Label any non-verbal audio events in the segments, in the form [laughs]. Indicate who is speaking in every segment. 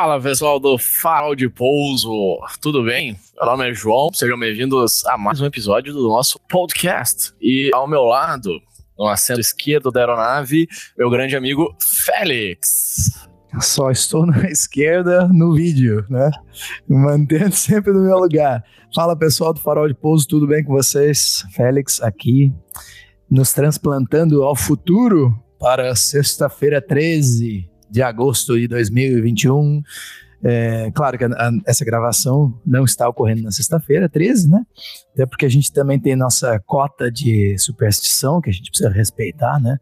Speaker 1: Fala pessoal do Farol de Pouso, tudo bem? Meu nome é João, sejam bem-vindos a mais um episódio do nosso podcast. E ao meu lado, no assento esquerdo da aeronave, meu grande amigo Félix.
Speaker 2: Só estou na esquerda no vídeo, né? Mantendo [laughs] sempre no meu lugar. Fala pessoal do Farol de Pouso, tudo bem com vocês? Félix aqui, nos transplantando ao futuro para sexta-feira 13 de agosto de 2021. É, claro que a, a, essa gravação não está ocorrendo na sexta-feira, 13, né? Até porque a gente também tem nossa cota de superstição que a gente precisa respeitar, né?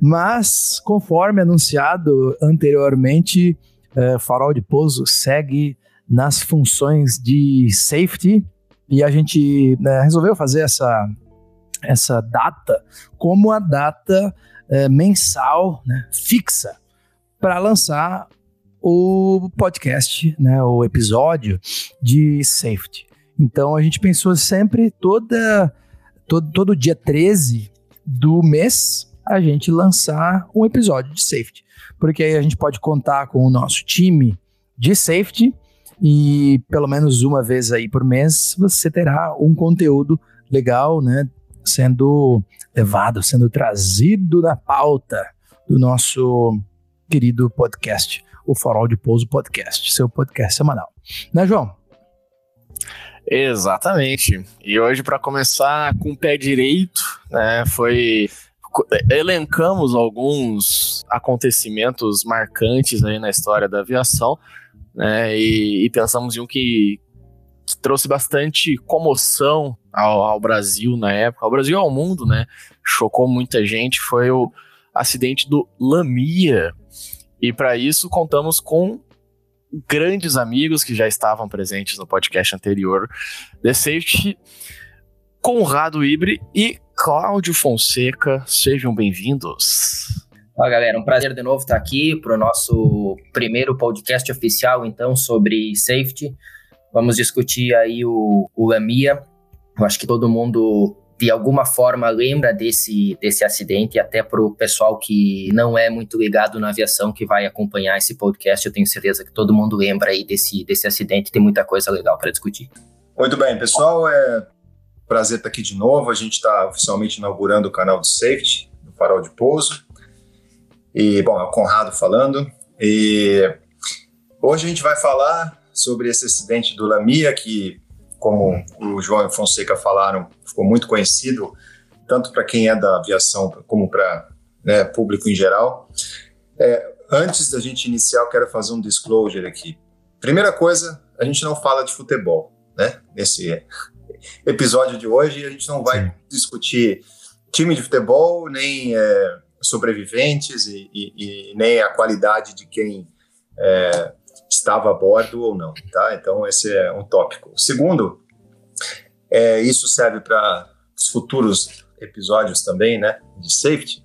Speaker 2: Mas, conforme anunciado anteriormente, é, Farol de Pouso segue nas funções de safety e a gente né, resolveu fazer essa, essa data como a data é, mensal né, fixa para lançar o podcast, né, o episódio de safety. Então a gente pensou sempre toda todo, todo dia 13 do mês a gente lançar um episódio de safety, porque aí a gente pode contar com o nosso time de safety e pelo menos uma vez aí por mês você terá um conteúdo legal, né, sendo levado, sendo trazido na pauta do nosso querido podcast, o Farol de Pouso Podcast, seu podcast semanal. Né, João?
Speaker 1: Exatamente. E hoje, para começar com o pé direito, né, foi elencamos alguns acontecimentos marcantes aí na história da aviação, né, e, e pensamos em um que, que trouxe bastante comoção ao, ao, Brasil na época, ao Brasil e ao mundo, né, chocou muita gente, foi o acidente do Lamia, e para isso contamos com grandes amigos que já estavam presentes no podcast anterior, The Safety, Conrado Ibre e Cláudio Fonseca. Sejam bem-vindos.
Speaker 3: Fala galera, um prazer de novo estar aqui para o nosso primeiro podcast oficial, então, sobre safety. Vamos discutir aí o, o Lamia. Eu acho que todo mundo de alguma forma lembra desse, desse acidente, e até para o pessoal que não é muito ligado na aviação que vai acompanhar esse podcast, eu tenho certeza que todo mundo lembra aí desse, desse acidente, tem muita coisa legal para discutir.
Speaker 4: Muito bem, pessoal, é prazer estar aqui de novo, a gente está oficialmente inaugurando o canal do Safety, do Farol de Pouso, e, bom, é o Conrado falando, e hoje a gente vai falar sobre esse acidente do Lamia, que como o João e Fonseca falaram, ficou muito conhecido, tanto para quem é da aviação como para né, público em geral. É, antes da gente iniciar, eu quero fazer um disclosure aqui. Primeira coisa, a gente não fala de futebol, né? Nesse episódio de hoje, a gente não vai Sim. discutir time de futebol, nem é, sobreviventes e, e, e, nem a qualidade de quem é, estava a bordo ou não, tá? Então esse é um tópico. Segundo, é, isso serve para os futuros episódios também, né, de safety.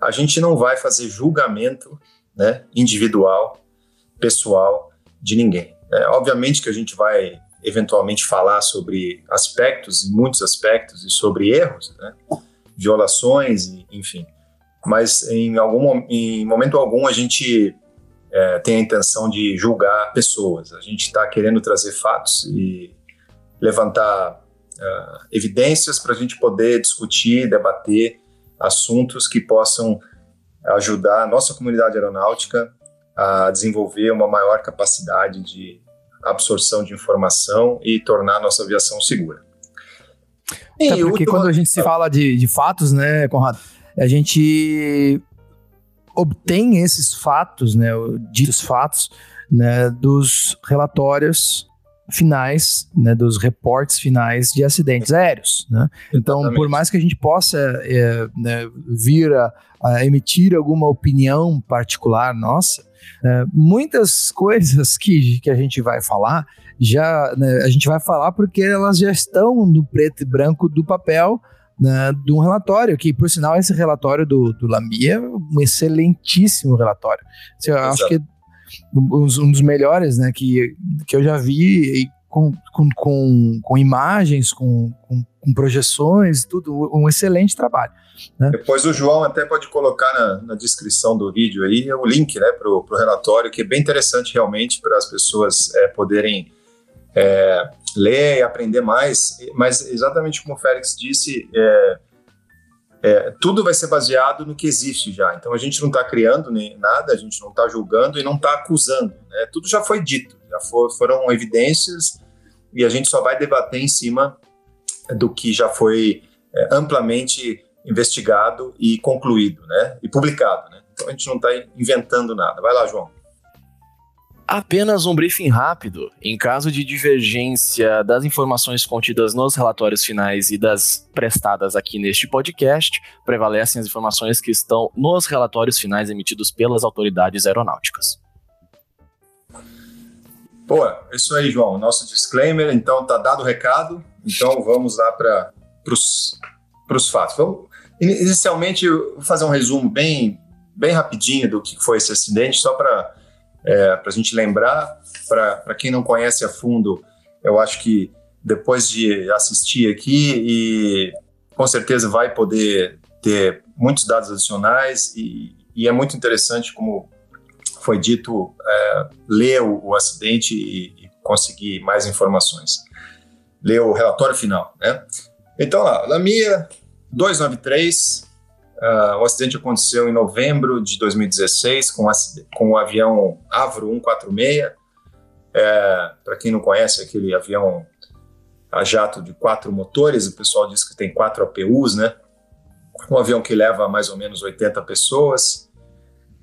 Speaker 4: A gente não vai fazer julgamento, né, individual, pessoal de ninguém. É, obviamente que a gente vai eventualmente falar sobre aspectos, muitos aspectos, e sobre erros, né, violações, enfim. Mas em algum em momento algum a gente é, tem a intenção de julgar pessoas. A gente está querendo trazer fatos e levantar uh, evidências para a gente poder discutir, debater assuntos que possam ajudar a nossa comunidade aeronáutica a desenvolver uma maior capacidade de absorção de informação e tornar a nossa aviação segura.
Speaker 2: E Até porque quando a gente se fala de, de fatos, né, Conrado, a gente obtém esses fatos, né, ditos fatos, né, dos relatórios finais, né, dos reportes finais de acidentes aéreos. Né? Então, Exatamente. por mais que a gente possa é, né, vir a, a, emitir alguma opinião particular nossa, é, muitas coisas que, que a gente vai falar já né, a gente vai falar porque elas já estão no preto e branco do papel né, de um relatório, que por sinal esse relatório do, do Lamia é um excelentíssimo relatório. Assim, eu acho que um, um, dos melhores né, que, que eu já vi, e com, com, com, com imagens, com, com, com, projeções, tudo, um excelente trabalho. Né?
Speaker 4: Depois o João até pode colocar na, na descrição do vídeo aí o link né, para o relatório, que é bem interessante realmente para as pessoas é, poderem é, ler e aprender mais. Mas exatamente como o Félix disse, é, é, tudo vai ser baseado no que existe já. Então a gente não está criando nem nada, a gente não está julgando e não está acusando. Né? Tudo já foi dito, já for, foram evidências e a gente só vai debater em cima do que já foi é, amplamente investigado e concluído, né? E publicado, né? Então a gente não está inventando nada. Vai lá, João.
Speaker 1: Apenas um briefing rápido. Em caso de divergência das informações contidas nos relatórios finais e das prestadas aqui neste podcast, prevalecem as informações que estão nos relatórios finais emitidos pelas autoridades aeronáuticas.
Speaker 4: Boa, é isso aí, João. Nosso disclaimer, então tá dado o recado. Então vamos lá para os fatos. Vamos, inicialmente, vou fazer um resumo bem, bem rapidinho do que foi esse acidente, só para é, para a gente lembrar, para quem não conhece a fundo, eu acho que depois de assistir aqui e com certeza vai poder ter muitos dados adicionais e, e é muito interessante como foi dito é, ler o, o acidente e, e, conseguir mais informações. Ler o relatório final né? Então lá Lamia 293 Uh, o acidente aconteceu em novembro de 2016 com, com o avião Avro 146. É, Para quem não conhece, aquele avião a jato de quatro motores, o pessoal diz que tem quatro APUs, né? Um avião que leva mais ou menos 80 pessoas.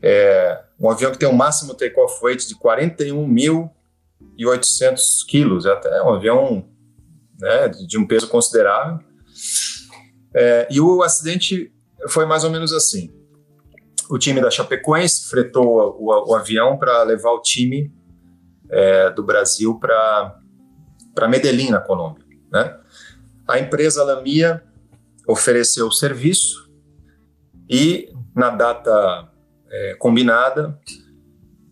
Speaker 4: É, um avião que tem um máximo take-off weight de 41.800 quilos, é até um avião né, de um peso considerável. É, e o acidente foi mais ou menos assim. O time da Chapecoense fretou o, o avião para levar o time é, do Brasil para Medellín, na Colômbia. Né? A empresa Lamia ofereceu o serviço e, na data é, combinada,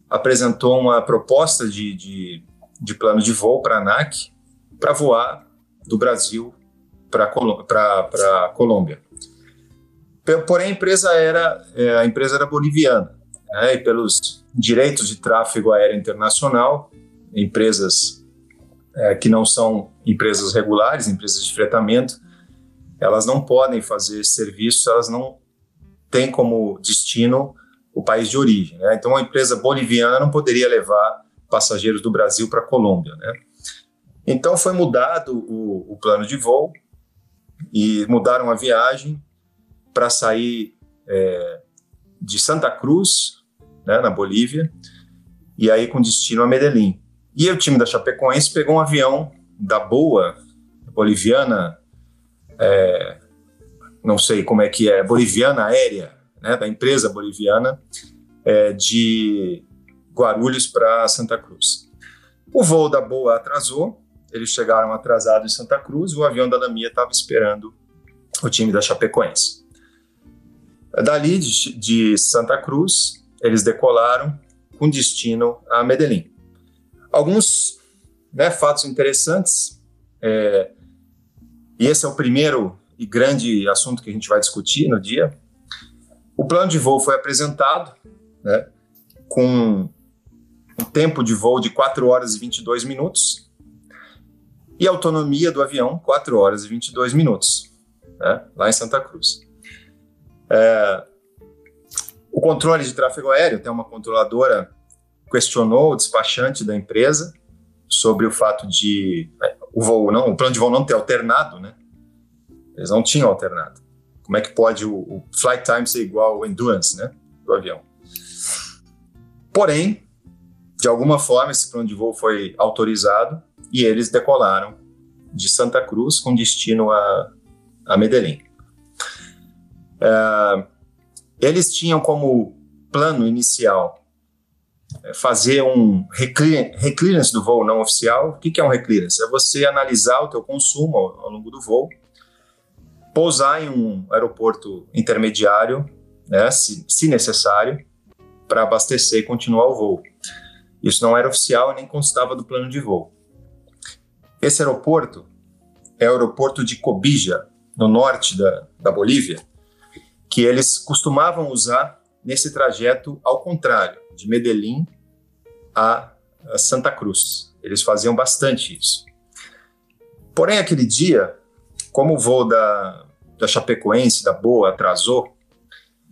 Speaker 4: apresentou uma proposta de, de, de plano de voo para a ANAC para voar do Brasil para a Colômbia. Porém, a empresa era, é, a empresa era boliviana, né, e pelos direitos de tráfego aéreo internacional, empresas é, que não são empresas regulares, empresas de fretamento, elas não podem fazer serviço, elas não têm como destino o país de origem. Né? Então, uma empresa boliviana não poderia levar passageiros do Brasil para a Colômbia. Né? Então, foi mudado o, o plano de voo e mudaram a viagem para sair é, de Santa Cruz, né, na Bolívia, e aí com destino a Medellín. E o time da Chapecoense pegou um avião da Boa, boliviana, é, não sei como é que é, boliviana aérea, né, da empresa boliviana, é, de Guarulhos para Santa Cruz. O voo da Boa atrasou, eles chegaram atrasados em Santa Cruz, o avião da Lamia estava esperando o time da Chapecoense. Dali de, de Santa Cruz, eles decolaram com destino a Medellín. Alguns né, fatos interessantes, é, e esse é o primeiro e grande assunto que a gente vai discutir no dia. O plano de voo foi apresentado né, com um tempo de voo de 4 horas e 22 minutos e autonomia do avião 4 horas e 22 minutos, né, lá em Santa Cruz. É, o controle de tráfego aéreo, tem uma controladora questionou o despachante da empresa sobre o fato de é, o voo não, o plano de voo não ter alternado, né? Eles não tinham alternado. Como é que pode o, o flight time ser igual ao endurance, né, do avião? Porém, de alguma forma esse plano de voo foi autorizado e eles decolaram de Santa Cruz com destino a, a Medellín. Uh, eles tinham como plano inicial é, fazer um reclearance do voo não oficial. O que é um reclearance? É você analisar o teu consumo ao, longo do voo, pousar em um aeroporto intermediário, né, se, se necessário, para abastecer e continuar o voo. Isso não era oficial e nem constava do plano de voo. Esse aeroporto é o aeroporto de Cobija, no norte da, da Bolívia, que eles costumavam usar nesse trajeto ao contrário, de Medellín a, Santa Cruz. Eles faziam bastante isso. Porém, aquele dia, como o voo da, da Chapecoense, da Boa, atrasou,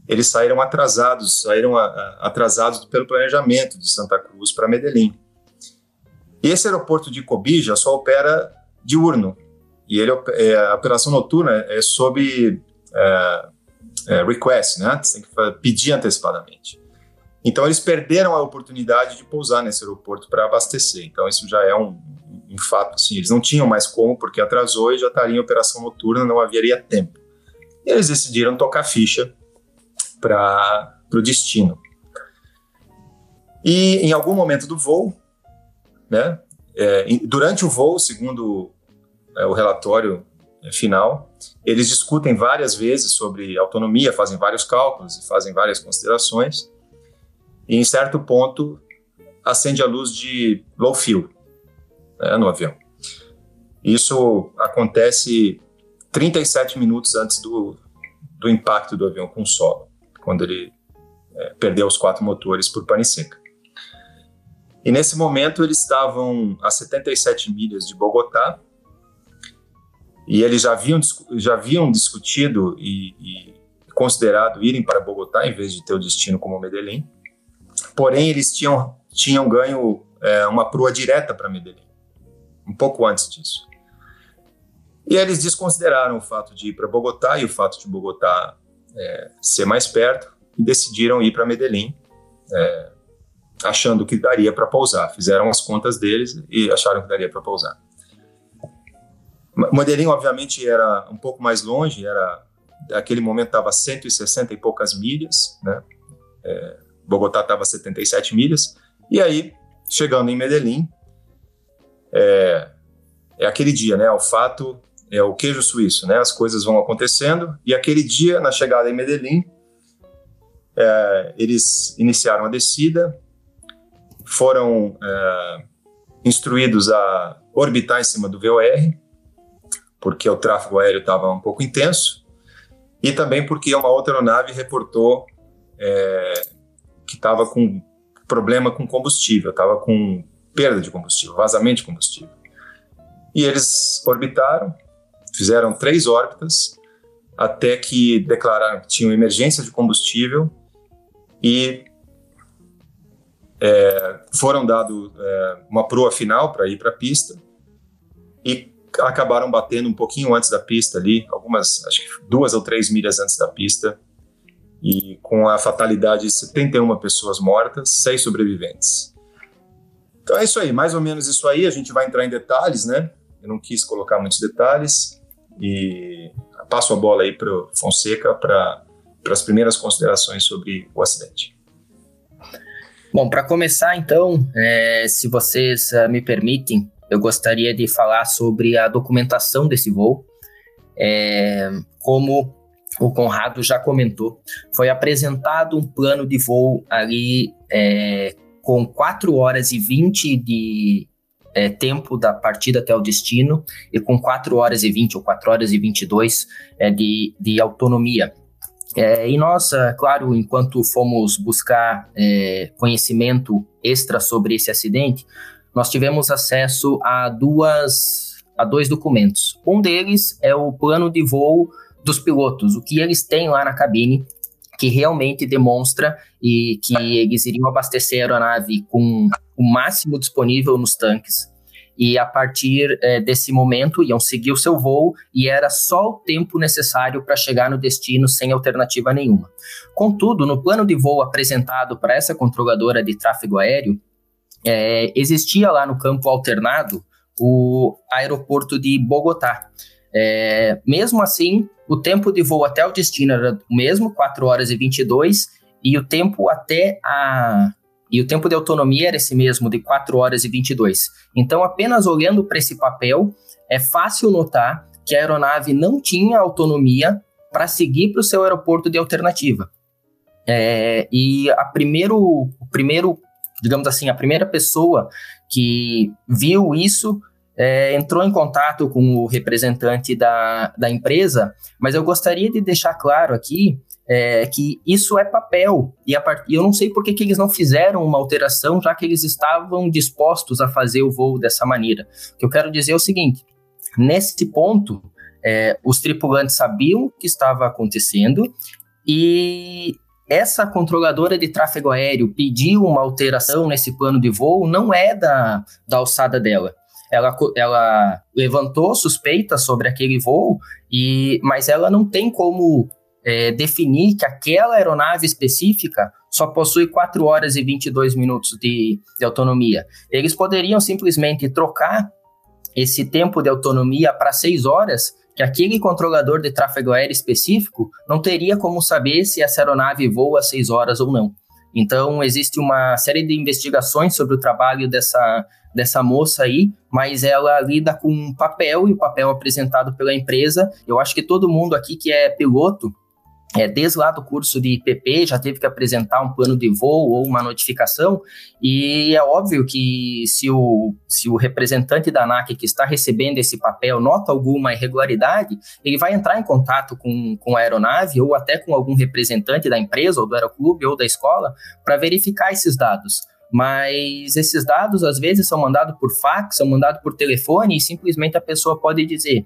Speaker 4: eles saíram atrasados, saíram a, a, atrasados pelo planejamento de Santa Cruz para Medellín. E esse aeroporto de Cobija só opera diurno, e ele, é, a operação noturna é sob é, é, request, né? Você tem que pedir antecipadamente. Então eles perderam a oportunidade de pousar nesse aeroporto para abastecer. Então isso já é um, um, fato, assim, eles não tinham mais como porque atrasou e já estaria em operação noturna, não haveria tempo. E eles decidiram tocar ficha para o destino. E em algum momento do voo, né, é, durante o voo, segundo é, o relatório final, eles discutem várias vezes sobre autonomia, fazem vários cálculos e fazem várias considerações. E em certo ponto acende a luz de low fuel né, no avião. Isso acontece 37 minutos antes do, do impacto do avião com o solo, quando ele é, perdeu os quatro motores por pane seca. E nesse momento eles estavam a 77 milhas de Bogotá e eles já haviam, já haviam discutido e, e considerado irem para Bogotá em vez de ter o destino como Medellín. Porém, eles tinham, tinham ganho é, uma proa direta para Medellín, um pouco antes disso. E eles desconsideraram o fato de ir para Bogotá e o fato de Bogotá é, ser mais perto e decidiram ir para Medellín, é, achando que daria para pousar. Fizeram as contas deles e acharam que daria para pousar. Medellín, obviamente, era um pouco mais longe, era naquele momento estava a 160 e poucas milhas, né? É, Bogotá estava a 77 milhas. E aí, chegando em Medellín, é, é aquele dia, né? O fato é o queijo suíço, né? As coisas vão acontecendo e aquele dia, na chegada em Medellín, é, eles iniciaram a descida, foram é, instruídos a orbitar em cima do VOR porque o tráfego aéreo estava um pouco intenso, e também porque uma outra aeronave reportou é, que estava com problema com combustível, estava com perda de combustível, vazamento de combustível. E eles orbitaram, fizeram três órbitas, até que declararam que tinham emergência de combustível e é, foram dado é, uma proa final para ir para a pista e acabaram batendo um pouquinho antes da pista ali, algumas, acho que duas ou três milhas antes da pista, e com a fatalidade de 71 pessoas mortas, seis sobreviventes. Então é isso aí, mais ou menos isso aí. A gente vai entrar em detalhes, né? Eu não quis colocar muitos detalhes e passo a bola aí para o Fonseca para as primeiras considerações sobre o acidente.
Speaker 3: Bom, para começar, então, é, se vocês uh, me permitem, eu gostaria de falar sobre a documentação desse voo. É, como o Conrado já comentou, foi apresentado um plano de voo ali é, com 4 horas e 20 de é, tempo da partida até o destino e com 4 horas e 20 ou 4 horas e 22 é, de, de autonomia. É, e nós, é, claro, enquanto fomos buscar é, conhecimento extra sobre esse acidente, nós tivemos acesso a duas a dois documentos. Um deles é o plano de voo dos pilotos, o que eles têm lá na cabine, que realmente demonstra e que eles iriam abastecer a aeronave com o máximo disponível nos tanques. E a partir é, desse momento iam seguir o seu voo e era só o tempo necessário para chegar no destino sem alternativa nenhuma. Contudo, no plano de voo apresentado para essa controladora de tráfego aéreo, é, existia lá no campo alternado o aeroporto de Bogotá. É, mesmo assim, o tempo de voo até o destino era o mesmo, 4 horas e 22, e o tempo até a e o tempo de autonomia era esse mesmo, de 4 horas e 22. Então, apenas olhando para esse papel, é fácil notar que a aeronave não tinha autonomia para seguir para o seu aeroporto de alternativa. É, e a primeiro, o primeiro digamos assim, a primeira pessoa que viu isso é, entrou em contato com o representante da, da empresa, mas eu gostaria de deixar claro aqui é, que isso é papel, e part... eu não sei por que, que eles não fizeram uma alteração, já que eles estavam dispostos a fazer o voo dessa maneira. O que eu quero dizer é o seguinte: nesse ponto, é, os tripulantes sabiam o que estava acontecendo e essa controladora de tráfego aéreo pediu uma alteração nesse plano de voo, não é da, da alçada dela. Ela, ela levantou suspeitas sobre aquele voo, e, mas ela não tem como é, definir que aquela aeronave específica só possui 4 horas e 22 minutos de, de autonomia. Eles poderiam simplesmente trocar esse tempo de autonomia para 6 horas, que aquele controlador de tráfego aéreo específico não teria como saber se essa aeronave voa 6 horas ou não. Então, existe uma série de investigações sobre o trabalho dessa, dessa moça aí, mas ela lida com um papel e o papel apresentado pela empresa. Eu acho que todo mundo aqui que é piloto é, desde lá do curso de IPP, já teve que apresentar um plano de voo ou uma notificação, e é óbvio que se o, se o representante da ANAC que está recebendo esse papel nota alguma irregularidade, ele vai entrar em contato com, com a aeronave ou até com algum representante da empresa, ou do aeroclube, ou da escola, para verificar esses dados. Mas esses dados, às vezes, são mandados por fax, são mandados por telefone, e simplesmente a pessoa pode dizer: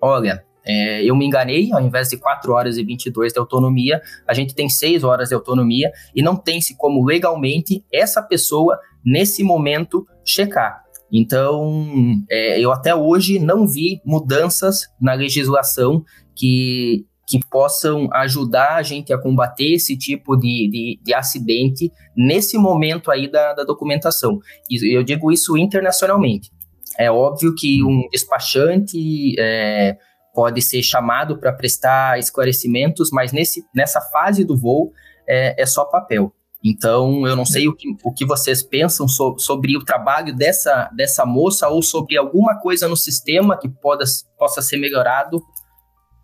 Speaker 3: olha, é, eu me enganei, ao invés de 4 horas e 22 de autonomia, a gente tem 6 horas de autonomia e não tem-se como legalmente essa pessoa, nesse momento, checar. Então, é, eu até hoje não vi mudanças na legislação que, que possam ajudar a gente a combater esse tipo de, de, de acidente nesse momento aí da, da documentação. E eu digo isso internacionalmente. É óbvio que um despachante. É, pode ser chamado para prestar esclarecimentos, mas nesse, nessa fase do voo é, é só papel. Então, eu não sei o que, o que vocês pensam so, sobre o trabalho dessa, dessa moça ou sobre alguma coisa no sistema que poda, possa ser melhorado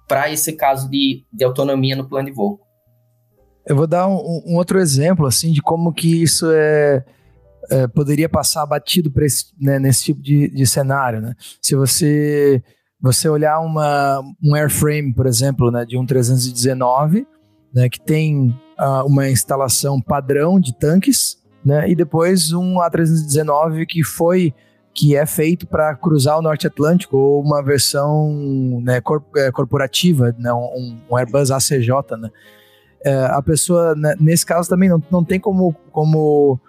Speaker 3: para esse caso de, de autonomia no plano de voo.
Speaker 2: Eu vou dar um, um outro exemplo assim de como que isso é, é poderia passar batido esse, né, nesse tipo de, de cenário. Né? Se você você olhar uma, um airframe, por exemplo, né, de um 319, né, que tem uh, uma instalação padrão de tanques, né, e depois um A319 que foi que é feito para cruzar o Norte Atlântico ou uma versão né, é, corporativa, né, um, um, Airbus ACJ, né? É, a pessoa, né, nesse caso também não, não tem como, como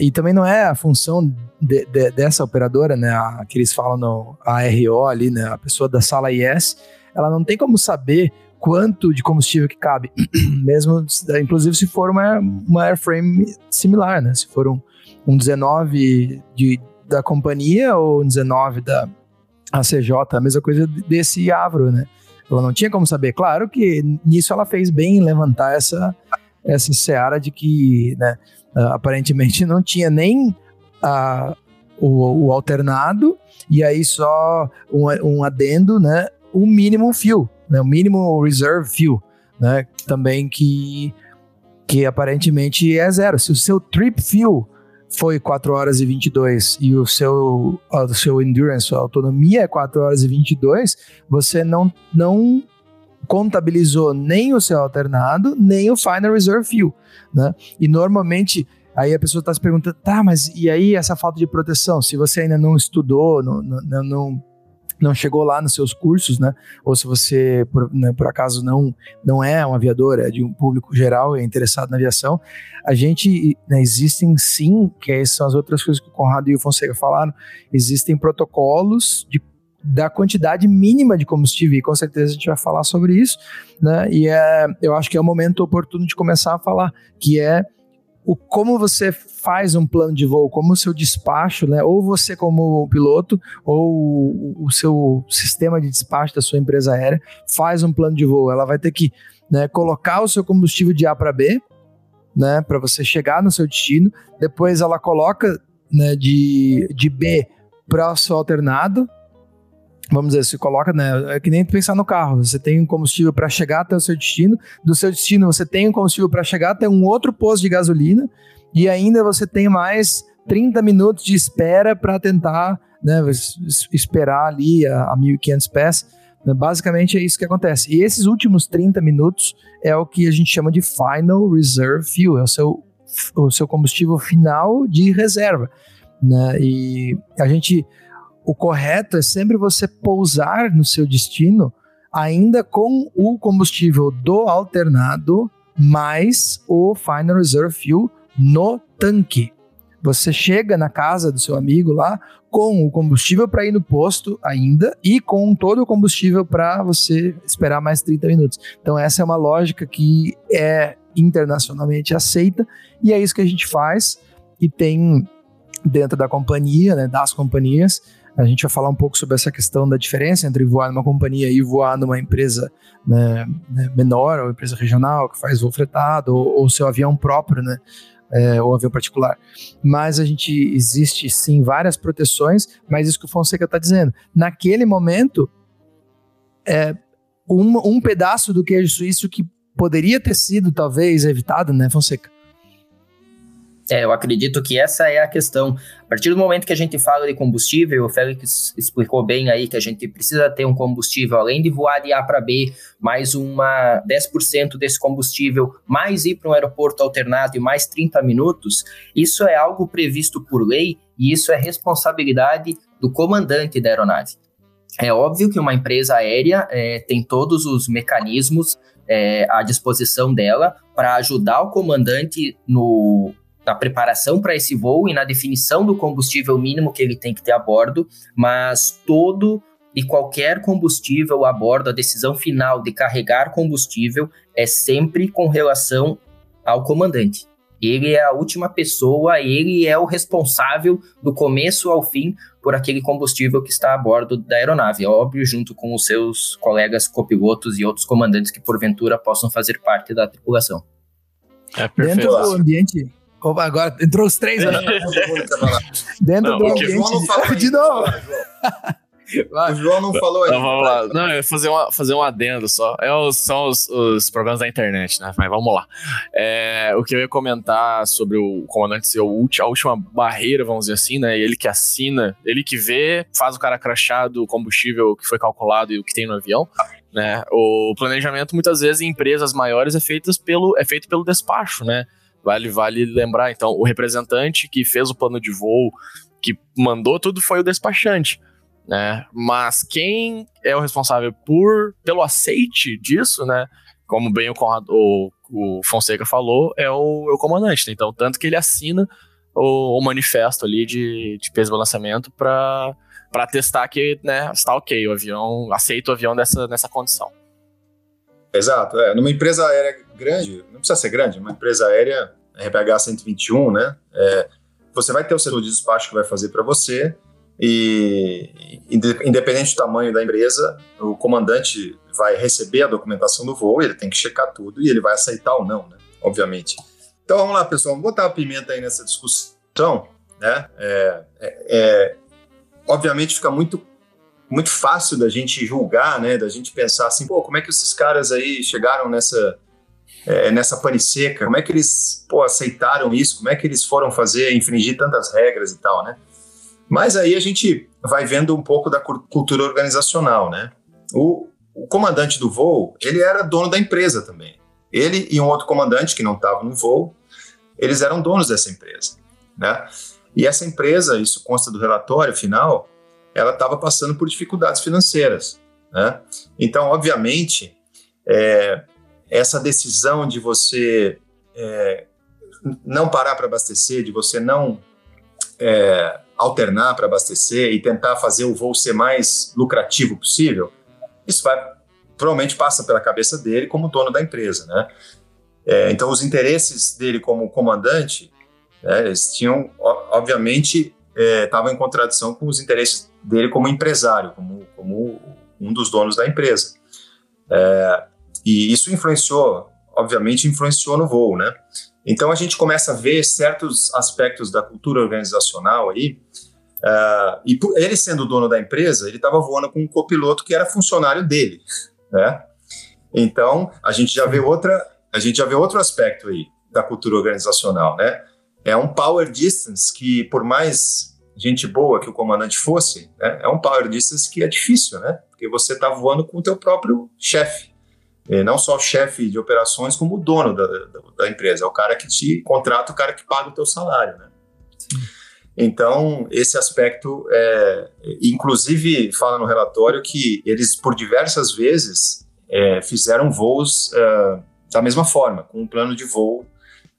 Speaker 2: e também não é a função de, de, dessa operadora, né, a, que eles falam no ARO ali, né, a pessoa da sala IS, ela não tem como saber quanto de combustível que cabe, [clears throat] mesmo, inclusive se for uma, uma airframe similar, né, se for um, um 19 de, da companhia ou um 19 da ACJ, a mesma coisa desse Avro, né, ela não tinha como saber. Claro que nisso ela fez bem em levantar essa, essa seara de que, né, aparentemente não tinha nem a, o, o, alternado, e aí só um, um adendo, né? O mínimo fio, né? O mínimo reserve fio, né? Também que, que aparentemente é zero. Se o seu trip fuel foi 4 horas e 22 e o seu, o seu endurance, a autonomia é 4 horas e 22, você não, não contabilizou nem o seu alternado, nem o final reserve fuel, né? E normalmente Aí a pessoa está se perguntando, tá, mas e aí essa falta de proteção? Se você ainda não estudou, não, não, não, não chegou lá nos seus cursos, né? Ou se você, por, né, por acaso, não, não é um aviador, é de um público geral, é interessado na aviação, a gente, né, existem sim, que são as outras coisas que o Conrado e o Fonseca falaram, existem protocolos de da quantidade mínima de combustível, e com certeza a gente vai falar sobre isso, né? E é, eu acho que é o momento oportuno de começar a falar, que é o como você faz um plano de voo, como o seu despacho, né? Ou você como piloto, ou o, seu sistema de despacho da sua empresa aérea faz um plano de voo. Ela vai ter que né, colocar o seu combustível de A para B, né? Para você chegar no seu destino. Depois ela coloca né, de, de B para o seu alternado, vamos dizer, se coloca, né? É que nem pensar no carro. Você tem um combustível para chegar até o seu destino. Do seu destino, você tem um combustível para chegar até um outro posto de gasolina. E ainda você tem mais 30 minutos de espera para tentar né, esperar ali a, a 1.500 pés. Né, basicamente é isso que acontece. E esses últimos 30 minutos é o que a gente chama de Final Reserve Fuel, é o seu, o seu combustível final de reserva. Né? E a gente, o correto é sempre você pousar no seu destino ainda com o combustível do alternado mais o Final Reserve Fuel no tanque. Você chega na casa do seu amigo lá com o combustível para ir no posto ainda e com todo o combustível para você esperar mais 30 minutos. Então, essa é uma lógica que é internacionalmente aceita e é isso que a gente faz. E tem dentro da companhia, né, das companhias, a gente vai falar um pouco sobre essa questão da diferença entre voar numa companhia e voar numa empresa né, né menor, ou empresa regional, que faz voo fretado, ou, ou seu avião próprio, né? É, ou avião particular. Mas a gente existe sim várias proteções, mas isso que o Fonseca está dizendo. Naquele momento, é, um, um pedaço do queijo suíço que poderia ter sido talvez evitado, né, Fonseca?
Speaker 3: É, eu acredito que essa é a questão. A partir do momento que a gente fala de combustível, o Félix explicou bem aí que a gente precisa ter um combustível, além de voar de A para B, mais uma 10% desse combustível, mais ir para um aeroporto alternado e mais 30 minutos, isso é algo previsto por lei e isso é responsabilidade do comandante da aeronave. É óbvio que uma empresa aérea é, tem todos os mecanismos é, à disposição dela para ajudar o comandante no na preparação para esse voo e na definição do combustível mínimo que ele tem que ter a bordo, mas todo e qualquer combustível a bordo, a decisão final de carregar combustível é sempre com relação ao comandante. Ele é a última pessoa, ele é o responsável do começo ao fim por aquele combustível que está a bordo da aeronave, óbvio, junto com os seus colegas copilotos e outros comandantes que porventura possam fazer parte da tripulação.
Speaker 2: É perfeito. Dentro do ambiente Opa, agora entrou os três. Né? [laughs] Dentro não, do ambiente. [laughs] João não falou de novo.
Speaker 4: O João não falou ainda.
Speaker 1: Não, vamos lá. Não, eu ia fazer, uma, fazer um adendo só. É os, são os, os programas da internet, né? Mas vamos lá. É, o que eu ia comentar sobre o comandante ser a última barreira, vamos dizer assim, né? Ele que assina, ele que vê, faz o cara crachar do combustível que foi calculado e o que tem no avião. Né? O planejamento, muitas vezes, em empresas maiores, é, feitas pelo, é feito pelo despacho, né? Vale, vale lembrar, então, o representante que fez o plano de voo, que mandou tudo foi o despachante, né? Mas quem é o responsável por pelo aceite disso, né? Como bem o, Conrado, o, o Fonseca falou, é o, é o comandante. Né? Então, tanto que ele assina o, o manifesto ali de, de peso balanceamento para para testar que né, está ok, o avião aceita o avião dessa, nessa condição.
Speaker 4: Exato, é. Numa empresa aérea grande, não precisa ser grande, uma empresa aérea, RPH 121, né? É, você vai ter o setor de despacho que vai fazer para você e, independente do tamanho da empresa, o comandante vai receber a documentação do voo, ele tem que checar tudo e ele vai aceitar ou não, né? Obviamente. Então vamos lá, pessoal, vamos botar a pimenta aí nessa discussão, né? É, é, é, obviamente fica muito muito fácil da gente julgar, né? Da gente pensar assim, pô, como é que esses caras aí chegaram nessa é, nessa pane seca? Como é que eles pô, aceitaram isso? Como é que eles foram fazer, infringir tantas regras e tal, né? Mas aí a gente vai vendo um pouco da cultura organizacional, né? O, o comandante do voo, ele era dono da empresa também. Ele e um outro comandante que não estava no voo, eles eram donos dessa empresa, né? E essa empresa, isso consta do relatório final, ela estava passando por dificuldades financeiras, né? Então, obviamente, é, essa decisão de você é, não parar para abastecer, de você não é, alternar para abastecer e tentar fazer o voo ser mais lucrativo possível, isso vai provavelmente passa pela cabeça dele como dono da empresa, né? É, então os interesses dele como comandante, né, eles tinham, obviamente, estavam é, em contradição com os interesses dele como empresário, como, como um dos donos da empresa. É, e isso influenciou, obviamente, influenciou no voo, né? Então a gente começa a ver certos aspectos da cultura organizacional aí. Uh, e por, ele sendo o dono da empresa, ele estava voando com um copiloto que era funcionário dele, né? Então a gente já vê outra, a gente já vê outro aspecto aí da cultura organizacional, né? é um power distance que, por mais gente boa que o comandante fosse, né, é um power distance que é difícil, né? Porque você está voando com o teu próprio chefe. Não só o chefe de operações, como o dono da, da, da, empresa. É o cara que te contrata, o cara que paga o teu salário, né? Então, esse aspecto, é, inclusive, fala no relatório que eles, por diversas vezes, é, fizeram voos é, da mesma forma, com um plano de voo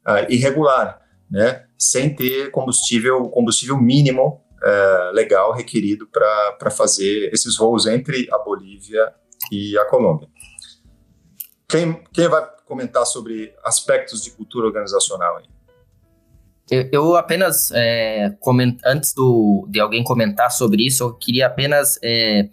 Speaker 4: é, irregular né, sem ter combustível, combustível mínimo é, legal requerido para fazer esses voos entre a Bolívia e a Colômbia. Quem, quem vai comentar sobre aspectos de cultura organizacional aí?
Speaker 3: Eu, eu apenas, é, coment, antes do, de alguém comentar sobre isso, eu queria apenas é,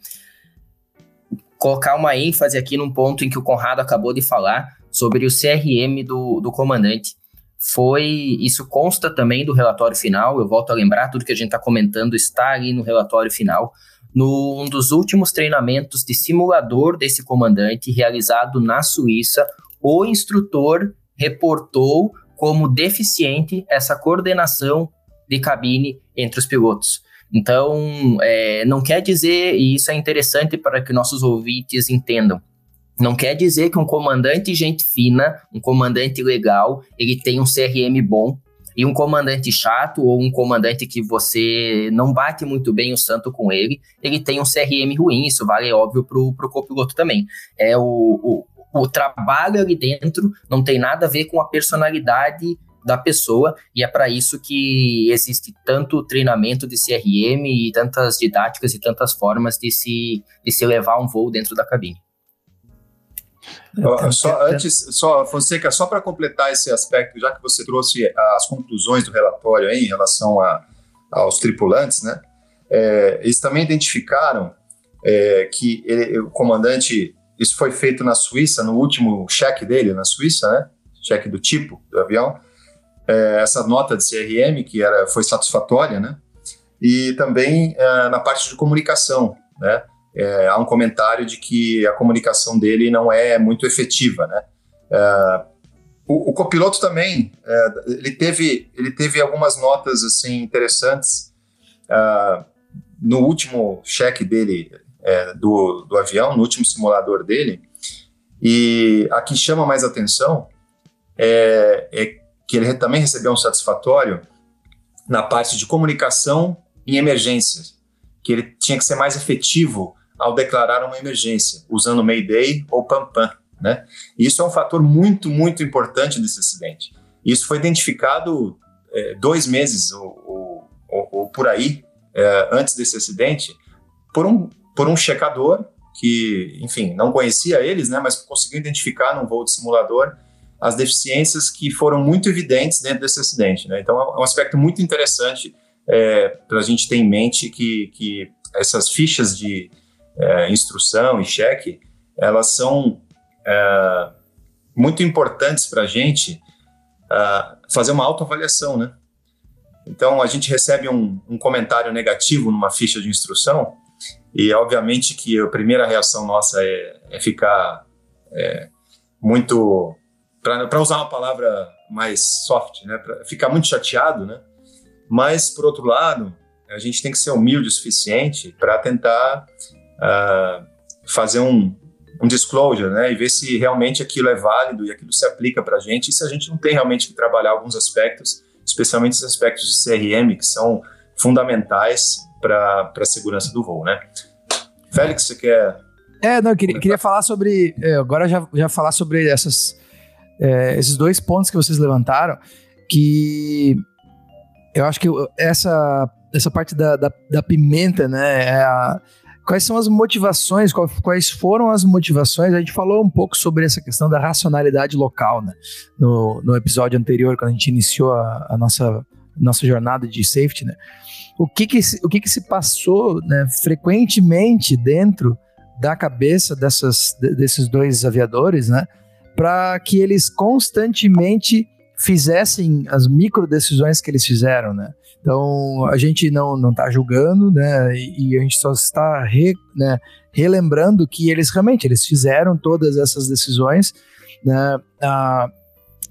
Speaker 3: colocar uma ênfase aqui num ponto em que o Conrado acabou de falar sobre o CRM do, do comandante foi. Isso consta também do relatório final. Eu volto a lembrar, tudo que a gente está comentando está ali no relatório final. Num um dos últimos treinamentos de simulador desse comandante, realizado na Suíça, o instrutor reportou como deficiente essa coordenação de cabine entre os pilotos. Então, é, não quer dizer, e isso é interessante para que nossos ouvintes entendam, não quer dizer que um comandante gente fina, um comandante legal, ele tem um CRM bom, e um comandante chato ou um comandante que você não bate muito bem o santo com ele, ele tem um CRM ruim, isso vale óbvio pro, pro copiloto também. É o, o, o trabalho ali dentro não tem nada a ver com a personalidade da pessoa, e é para isso que existe tanto treinamento de CRM e tantas didáticas e tantas formas de se, de se levar um voo dentro da cabine.
Speaker 4: Só antes, só Fonseca, só para completar esse aspecto, já que você trouxe as conclusões do relatório aí em relação a, aos tripulantes, né? É, eles também identificaram é, que ele, o comandante, isso foi feito na Suíça, no último cheque dele na Suíça, né? Cheque do tipo do avião. É, essa nota de CRM que era foi satisfatória, né? E também é, na parte de comunicação, né? É, há um comentário de que a comunicação dele não é muito efetiva, né? É, o, o, copiloto também, é, ele teve ele teve algumas notas assim interessantes é, no último cheque dele é, do, do avião, no último simulador dele, e a que chama mais atenção é, é que ele também recebeu um satisfatório na parte de comunicação em emergências, que ele tinha que ser mais efetivo ao declarar uma emergência, usando Mayday ou PAMPAM. Né? isso é um fator muito, muito importante desse acidente. Isso foi identificado é, dois meses ou, ou, ou por aí é, antes desse acidente por um, por um checador que, enfim, não conhecia eles, né, mas conseguiu identificar num voo de simulador as deficiências que foram muito evidentes dentro desse acidente. Né? Então, é um aspecto muito interessante é, para a gente ter em mente que, que essas fichas de, é, instrução e cheque, elas são é, muito importantes para a gente é, fazer uma autoavaliação, né? Então, a gente recebe um, um, comentário negativo numa ficha de instrução e, obviamente, que a primeira reação nossa é, é ficar é, muito, para usar uma palavra mais soft, né? Pra ficar muito chateado, né? Mas, por outro lado, a gente tem que ser humilde o suficiente para tentar uh, fazer um, um disclosure, né, e ver se realmente aquilo é válido e aquilo se aplica para a gente, e se a gente não tem realmente que trabalhar alguns aspectos, especialmente os aspectos de CRM, que são fundamentais para a segurança do voo, né. Félix, você quer...
Speaker 2: É, não, eu queria, queria falar sobre, é, agora já, já falar sobre essas, é, esses dois pontos que vocês levantaram, que eu acho que essa, essa parte da, da, da pimenta, né, é a, quais são as motivações, quais foram as motivações? A gente falou um pouco sobre essa questão da racionalidade local, né? No, no episódio anterior, quando a gente iniciou a, a nossa, nossa jornada de safety, né? O que que, o que, que se passou né, frequentemente dentro da cabeça dessas, desses dois aviadores, né? Para que eles constantemente fizessem as micro decisões que eles fizeram, né? Então a gente não não está julgando, né? E, e, a gente só está re, né, relembrando que eles realmente eles fizeram todas essas decisões, né?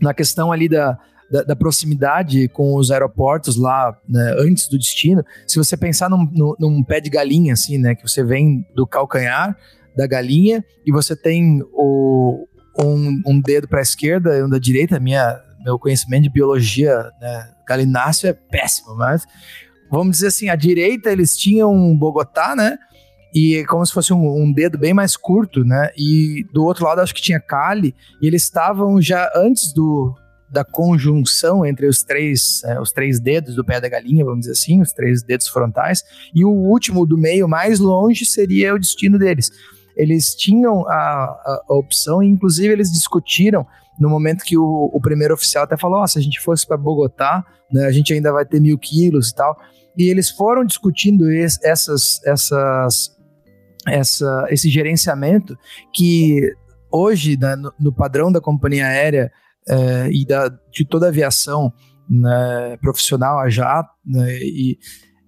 Speaker 2: na questão ali da da, da proximidade com os aeroportos lá né, antes do destino, se você pensar num, num, num, pé de galinha, assim, né? Que você vem do calcanhar da galinha e você tem o, um, um dedo para a esquerda e um da direita. Minha, meu conhecimento de biologia né, galináceo é péssimo, mas vamos dizer assim, à direita eles tinham Bogotá, né? E é como se fosse um, um, dedo bem mais curto, né? E do outro lado acho que tinha Cali, e eles estavam já antes do, da conjunção entre os três, é, os três dedos do pé da galinha, vamos dizer assim, os três dedos frontais, e o último do meio, mais longe, seria o destino deles. Eles tinham a, a, a opção, e inclusive eles discutiram no momento que o, o primeiro oficial até falou: oh, se a gente fosse para Bogotá, né, a gente ainda vai ter mil quilos e tal. E eles foram discutindo es, essas, essas essa, esse gerenciamento que hoje, né, no, no, padrão da companhia aérea é, e da, de toda a aviação né, profissional, a né, e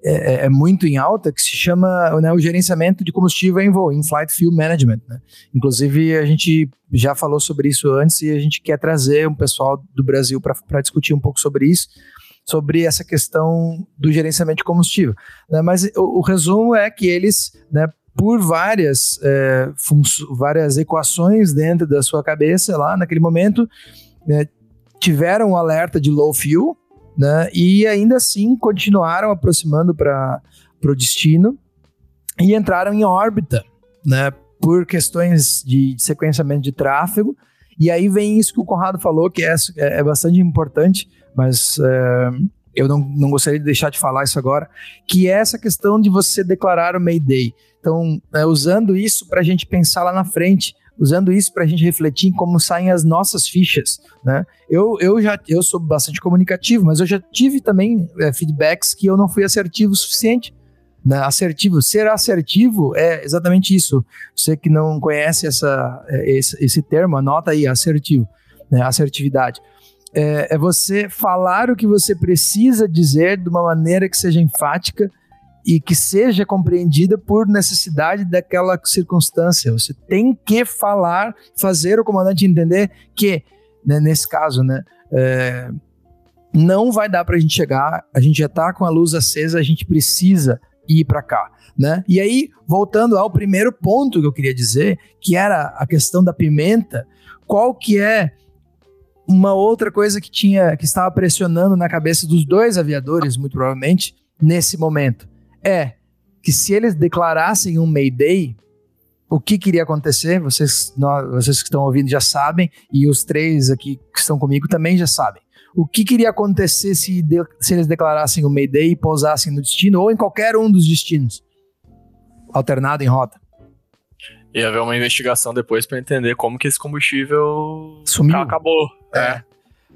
Speaker 2: é, é, é, muito em alta, que se chama né, o gerenciamento de combustível em voo, in-flight fuel management. Né? Inclusive, a gente já falou sobre isso antes e a gente quer trazer um pessoal do Brasil para discutir um pouco sobre isso, sobre essa questão do gerenciamento de combustível. Né? Mas o, o, resumo é que eles, né, por várias, é, várias equações dentro da sua cabeça lá naquele momento, né, tiveram um alerta de low fuel, né, e ainda assim continuaram aproximando para o destino e entraram em órbita, né, por questões de, de, sequenciamento de tráfego. E aí vem isso que o Conrado falou, que é, é, é bastante importante, mas é, eu não, não gostaria de deixar de falar isso agora, que é essa questão de você declarar o Mayday. Então, é, usando isso para a gente pensar lá na frente, usando isso para a gente refletir em como saem as nossas fichas, né? Eu, eu já eu sou bastante comunicativo, mas eu já tive também é, feedbacks que eu não fui assertivo o suficiente. Né? Assertivo, ser assertivo é exatamente isso. Você que não conhece essa, é, esse, esse termo, anota aí, assertivo, né? assertividade é, é você falar o que você precisa dizer de uma maneira que seja enfática e que seja compreendida por necessidade daquela circunstância. Você tem que falar, fazer o comandante entender que, né, nesse caso, né, é, não vai dar para a gente chegar, a gente já está com a luz acesa, a gente precisa ir para cá. Né? E aí, voltando ao primeiro ponto que eu queria dizer, que era a questão da pimenta, qual que é uma outra coisa que tinha que estava pressionando na cabeça dos dois aviadores, muito provavelmente, nesse momento, é que se eles declarassem um Mayday, o que queria acontecer? Vocês, nós, vocês que estão ouvindo já sabem, e os três aqui que estão comigo também já sabem. O que queria acontecer se, de, se eles declarassem o Mayday e pousassem no destino ou em qualquer um dos destinos, alternado em rota?
Speaker 1: Ia haver uma investigação depois para entender como que esse combustível
Speaker 2: Sumiu.
Speaker 1: acabou.
Speaker 2: É. é.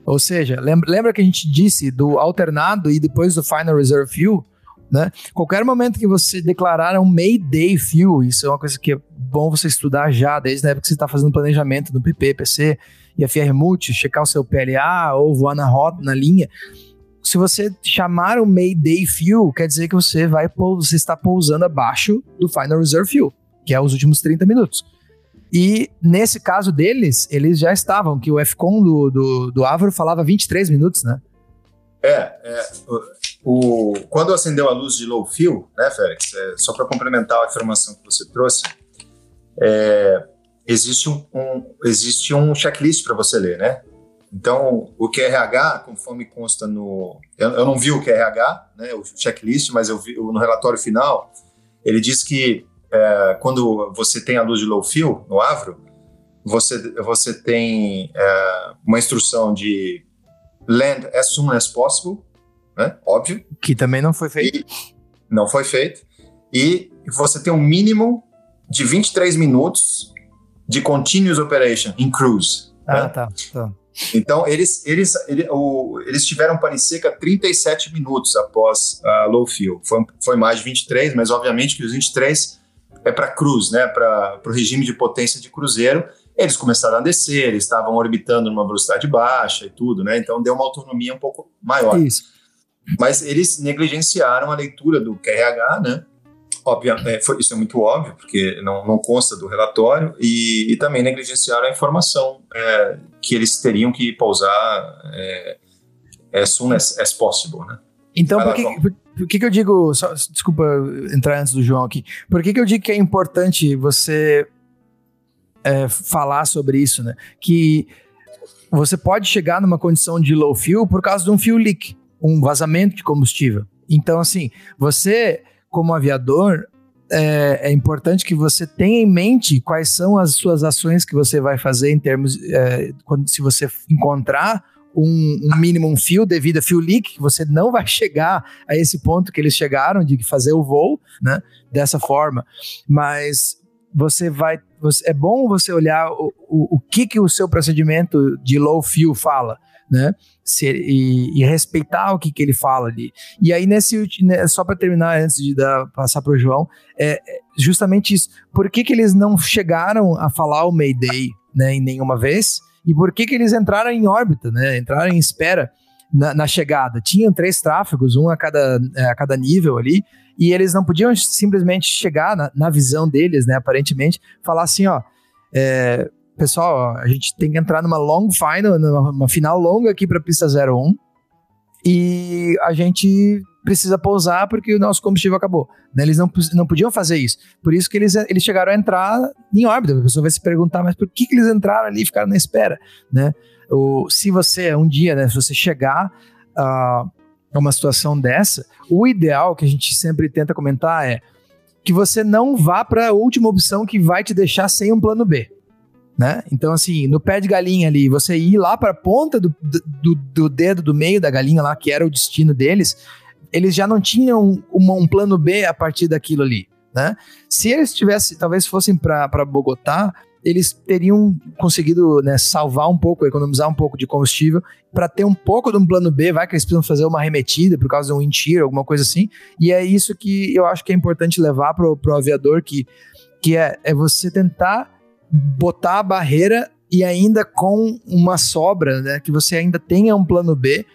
Speaker 2: Ou seja, lembra, lembra que a gente disse do alternado e depois do Final Reserve Fuel? Né? Qualquer momento que você declarar um Mayday Fuel, isso é uma coisa que é bom você estudar já, desde a época que você está fazendo planejamento no PP, PC e FR Multi, checar o seu PLA ou voar na rota, na linha. Se você chamar o Mayday Fuel, quer dizer que você vai você está pousando abaixo do Final Reserve Fuel, que é os últimos 30 minutos. E nesse caso deles, eles já estavam, que o FCOM do, do, do Avro falava 23 minutos, né?
Speaker 4: É, é o, quando acendeu a luz de low fill, né, Félix, é, só para complementar a informação que você trouxe, é, existe, um, um, existe um checklist para você ler, né? Então, o QRH, conforme consta no. Eu, eu, não vi o QRH, né, o checklist, mas eu vi no relatório final, ele diz que é, quando você tem a luz de low fill no Avro, você, você tem é, uma instrução de land as soon as possible, né? óbvio.
Speaker 2: Que também não foi feito.
Speaker 4: não foi feito. E você tem um mínimo de 23 minutos de continuous operation em cruise.
Speaker 2: Ah, né? tá, tá.
Speaker 4: Então, eles, eles, ele, o, eles tiveram pane seca 37 minutos após a low fuel. Foi, foi mais de 23, mas obviamente que os 23 é para cruz, né, para o regime de potência de cruzeiro. Eles começaram a descer, eles estavam orbitando numa velocidade baixa e tudo, né? Então deu uma autonomia um pouco maior.
Speaker 2: Isso.
Speaker 4: Mas eles negligenciaram a leitura do QRH, né? Obviamente, é, foi, isso é muito óbvio, porque não, não consta do relatório, e, e também negligenciaram a informação é, que eles teriam que pousar é, as soon as, as possible, né?
Speaker 2: Então, por que, por, por que, que eu digo. Só, desculpa entrar antes do João aqui. Por que, que eu digo que é importante você é, falar sobre isso, né? Que você pode chegar numa condição de low fuel por causa de um fuel leak, um vazamento de combustível. Então, assim, você, como aviador, é, é, importante que você tenha em mente quais são as suas ações que você vai fazer em termos. É, quando, se você encontrar um, um minimum fio devido a fuel leak, que você não vai [laughs] chegar a esse ponto que eles chegaram de fazer o voo, né? Dessa forma. Mas você vai. É bom você olhar o, o, o que, que o seu procedimento de low fuel fala, né? Se, e, e, respeitar o que, que ele fala ali. E aí, nesse né, só para terminar, antes de dar, passar para o João, é, é justamente isso. Por que, que eles não chegaram a falar o Mayday né, em nenhuma vez? E por que, que eles entraram em órbita, né? Entraram em espera na, na chegada. Tinham três tráfegos, um a cada, é, a cada nível ali, e eles não podiam simplesmente chegar na, na visão deles, né? Aparentemente, falar assim, ó. É, pessoal, a gente tem que entrar numa long final, numa final longa aqui para pista 01. E a gente precisa pousar porque o nosso combustível acabou. Né? Eles não, não podiam fazer isso. Por isso que eles, eles chegaram a entrar em órbita. A pessoa vai se perguntar, mas por que, que eles entraram ali e ficaram na espera? Né? Ou, se você, um dia, né, se você chegar a uma situação dessa, o ideal que a gente sempre tenta comentar é que você não vá para a última opção que vai te deixar sem um plano B. Né? Então, assim, no pé de galinha ali, você ir lá para a ponta do, do, do, dedo do meio da galinha lá, que era o destino deles, eles já não tinham um, um plano B a partir daquilo ali, né? Se eles tivessem, talvez fossem para Bogotá, eles teriam conseguido né, salvar um pouco, economizar um pouco de combustível para ter um pouco de um plano B, vai que eles precisam fazer uma arremetida por causa de um shear, alguma coisa assim. E é isso que eu acho que é importante levar para o aviador, que, que é, é você tentar botar a barreira e ainda com uma sobra, né, que você ainda tenha um plano B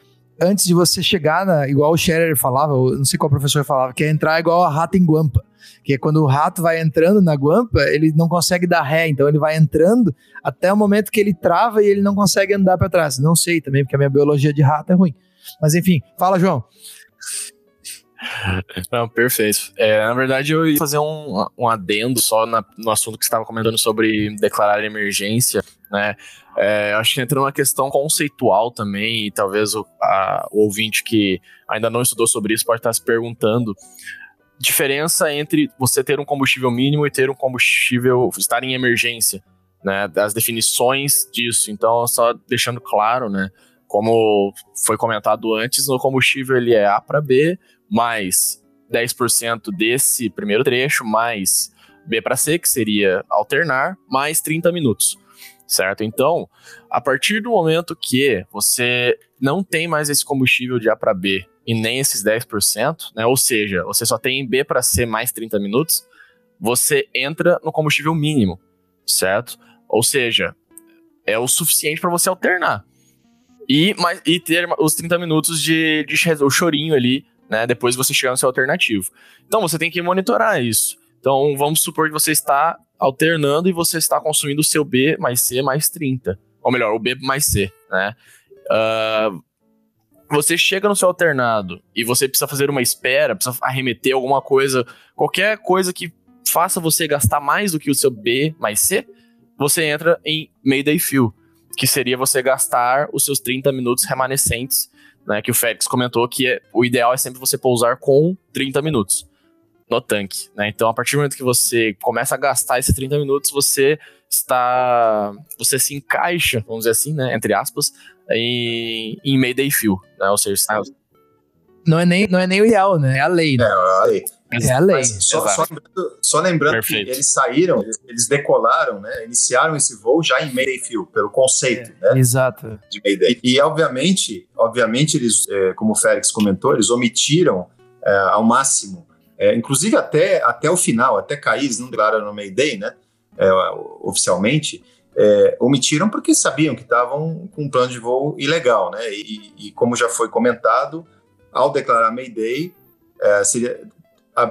Speaker 2: antes de você chegar na. Igual o Scherer falava, não sei qual professor falava, que é entrar igual a rato em guampa. Que é quando o rato vai entrando na guampa, ele não consegue dar ré, então ele vai entrando até o momento que ele trava e ele não consegue andar para trás. Não sei também, porque a minha biologia de rato é ruim. Mas enfim, fala, João.
Speaker 1: Não, perfeito. É, na verdade, eu ia fazer um, um adendo só na, no assunto que você estava comentando sobre declarar emergência, né? É, acho que entra numa questão conceitual também, e talvez o, a, o ouvinte que ainda não estudou sobre isso pode estar se perguntando. Diferença entre você ter um combustível mínimo e ter um combustível, estar em emergência, né? Das definições disso. Então, só deixando claro, né? Como foi comentado antes, no combustível ele é A para B, mais 10% desse primeiro trecho, mais B para C, que seria alternar, mais 30 minutos, certo? Então, a partir do momento que você não tem mais esse combustível de A para B e nem esses 10%, né? Ou seja, você só tem B para C mais 30 minutos, você entra no combustível mínimo, certo? Ou seja, é o suficiente para você alternar. E, mas, e ter os 30 minutos de, de o chorinho ali né? Depois você chegar no seu alternativo. Então você tem que monitorar isso. Então vamos supor que você está alternando e você está consumindo o seu B mais C mais 30. Ou melhor, o B mais C, né? Uh, você chega no seu alternado e você precisa fazer uma espera, precisa arremeter alguma coisa, qualquer coisa que faça você gastar mais do que o seu B mais C, você entra em Mayday Fill, que seria você gastar os seus 30 minutos remanescentes né, que o Félix comentou que é, o ideal é sempre você pousar com 30 minutos no tanque, né? Então, a partir do momento que você começa a gastar esses 30 minutos, você está você se encaixa, vamos dizer assim, né, entre aspas, em, em Mayday Fill, né? Ou seja, está...
Speaker 2: não é nem não é nem o ideal, né? É a lei, né? É,
Speaker 4: a lei.
Speaker 2: É a lei.
Speaker 4: Só, só, lembrando, só lembrando que eles saíram, eles decolaram, né? Iniciaram esse voo já em Mayday Field, pelo conceito,
Speaker 2: é,
Speaker 4: né?
Speaker 2: Exato.
Speaker 4: De Mayday. E, obviamente, obviamente, eles, é, como o Félix comentou, eles omitiram é, ao máximo, é, inclusive até, até o final, até cair, não declararam no Mayday, né? É, oficialmente, é, omitiram porque sabiam que estavam com um plano de voo ilegal, né? E, e como já foi comentado, ao declarar Mayday, é, seria,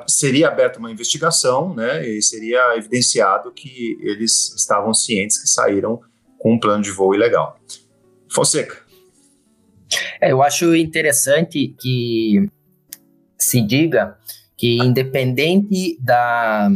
Speaker 4: seria aberta uma investigação, né, e seria evidenciado que eles estavam cientes que saíram com um plano de voo ilegal. Fonseca.
Speaker 3: É, eu acho interessante que se diga que independente da,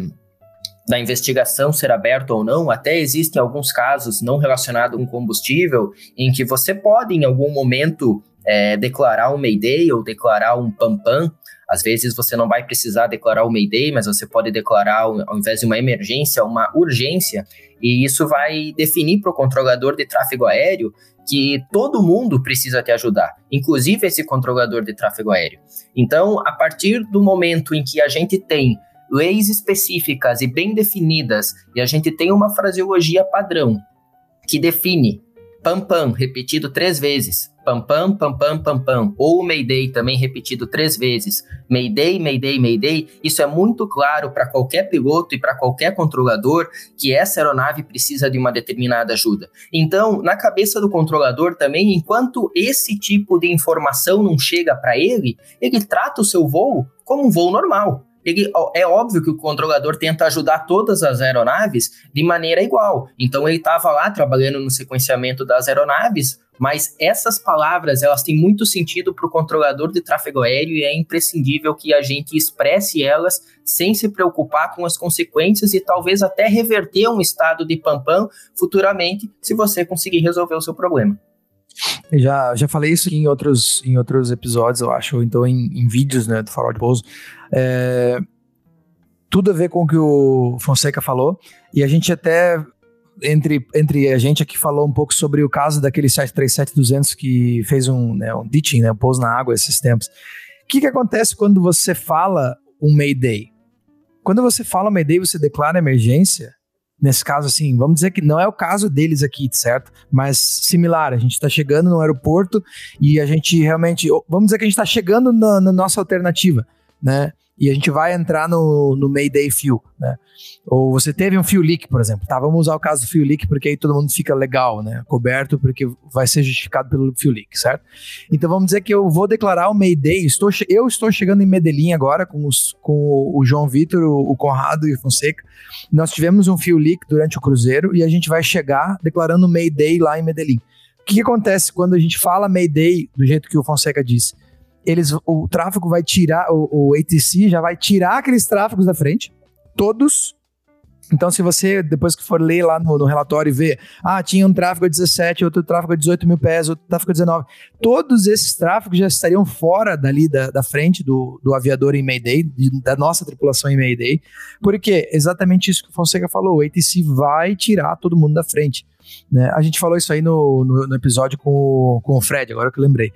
Speaker 3: da investigação ser aberta ou não, até existem alguns casos não relacionados com combustível em que você pode, em algum momento, é, declarar um Mayday ou declarar um PAM-PAM. Às vezes você não vai precisar declarar o Mayday, mas você pode declarar, ao invés de uma emergência, uma urgência. E isso vai definir para o controlador de tráfego aéreo que todo mundo precisa te ajudar, inclusive esse controlador de tráfego aéreo. Então, a partir do momento em que a gente tem leis específicas e bem definidas e a gente tem uma fraseologia padrão que define pam pam repetido três vezes, pam pam pam pam pam pam, ou Mayday também repetido três vezes, Mayday, Mayday, Mayday, isso é muito claro para qualquer piloto e para qualquer controlador que essa aeronave precisa de uma determinada ajuda. Então, na cabeça do controlador também, enquanto esse tipo de informação não chega para ele, ele trata o seu voo como um voo normal ele, é óbvio que o controlador tenta ajudar todas as aeronaves de maneira igual. Então ele estava lá trabalhando no sequenciamento das aeronaves, mas essas palavras elas têm muito sentido para o controlador de tráfego aéreo e é imprescindível que a gente expresse elas sem se preocupar com as consequências e talvez até reverter um estado de pampam futuramente se você conseguir resolver o seu problema.
Speaker 2: Já, já falei isso em outros, em outros episódios, eu acho, então em, em vídeos né, do Farol de Pouso. É, tudo a ver com o que o Fonseca falou, e a gente até, entre, entre a gente aqui, falou um pouco sobre o caso daquele 737-200 que fez um, né, um ditching, né, um pouso na água esses tempos. O que, que acontece quando você fala um Mayday? Quando você fala Mayday, você declara emergência, nesse caso, assim, vamos dizer que não é o caso deles aqui, certo? Mas similar, a gente está chegando no aeroporto e a gente realmente, vamos dizer que a gente está chegando na, na, nossa alternativa, né? E a gente vai entrar no, no Mayday Fuel, né? Ou você teve um fuel leak, por exemplo. Tá, vamos usar o caso do fuel leak porque aí todo mundo fica legal, né? Coberto porque vai ser justificado pelo fuel leak, certo? Então vamos dizer que eu vou declarar o Mayday. Estou, eu estou chegando em Medellín agora com, os, com o João Vitor, o, o Conrado e o Fonseca. Nós tivemos um fuel leak durante o cruzeiro e a gente vai chegar declarando o Mayday lá em Medellín. O que, que acontece quando a gente fala Mayday do jeito que o Fonseca disse? Eles, o tráfego vai tirar, o, o ATC já vai tirar aqueles tráfegos da frente, todos. Então, se você, depois que for ler lá no, no relatório e ver, ah, tinha um tráfego a 17, outro tráfego a 18 mil pés, outro tráfego a 19, todos esses tráfegos já estariam fora dali da, da frente do, do aviador em Mayday, de, da nossa tripulação em Mayday, porque exatamente isso que o Fonseca falou, o ATC vai tirar todo mundo da frente. Né? A gente falou isso aí no, no, no episódio com o, com o Fred, agora que eu lembrei.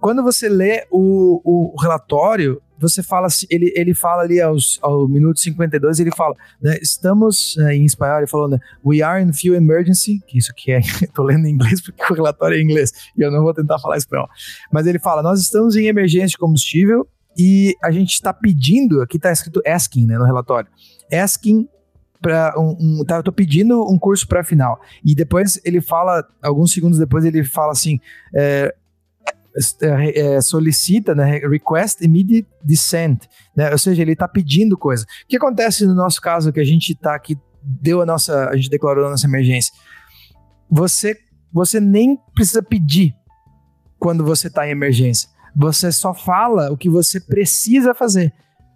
Speaker 2: Quando você lê o, o relatório, você fala, ele, ele fala ali aos, ao minuto 52, ele fala, né, estamos, né, em espanhol, ele falou, né, we are in fuel emergency, que isso aqui é, [laughs] tô lendo em inglês porque o relatório é em inglês, e eu não vou tentar falar espanhol, mas ele fala, nós estamos em emergência de combustível e a gente está pedindo, aqui está escrito asking, né, no relatório, asking para um, um tá, eu tô pedindo um curso para final. E depois ele fala, alguns segundos depois ele fala assim, é, é, solicita, né, request immediate descent, né, ou seja, ele está pedindo coisa. O que acontece no nosso caso que a gente está aqui, deu a nossa, a gente declarou a nossa emergência? Você, você nem precisa pedir quando você está em emergência. Você só fala o que você precisa fazer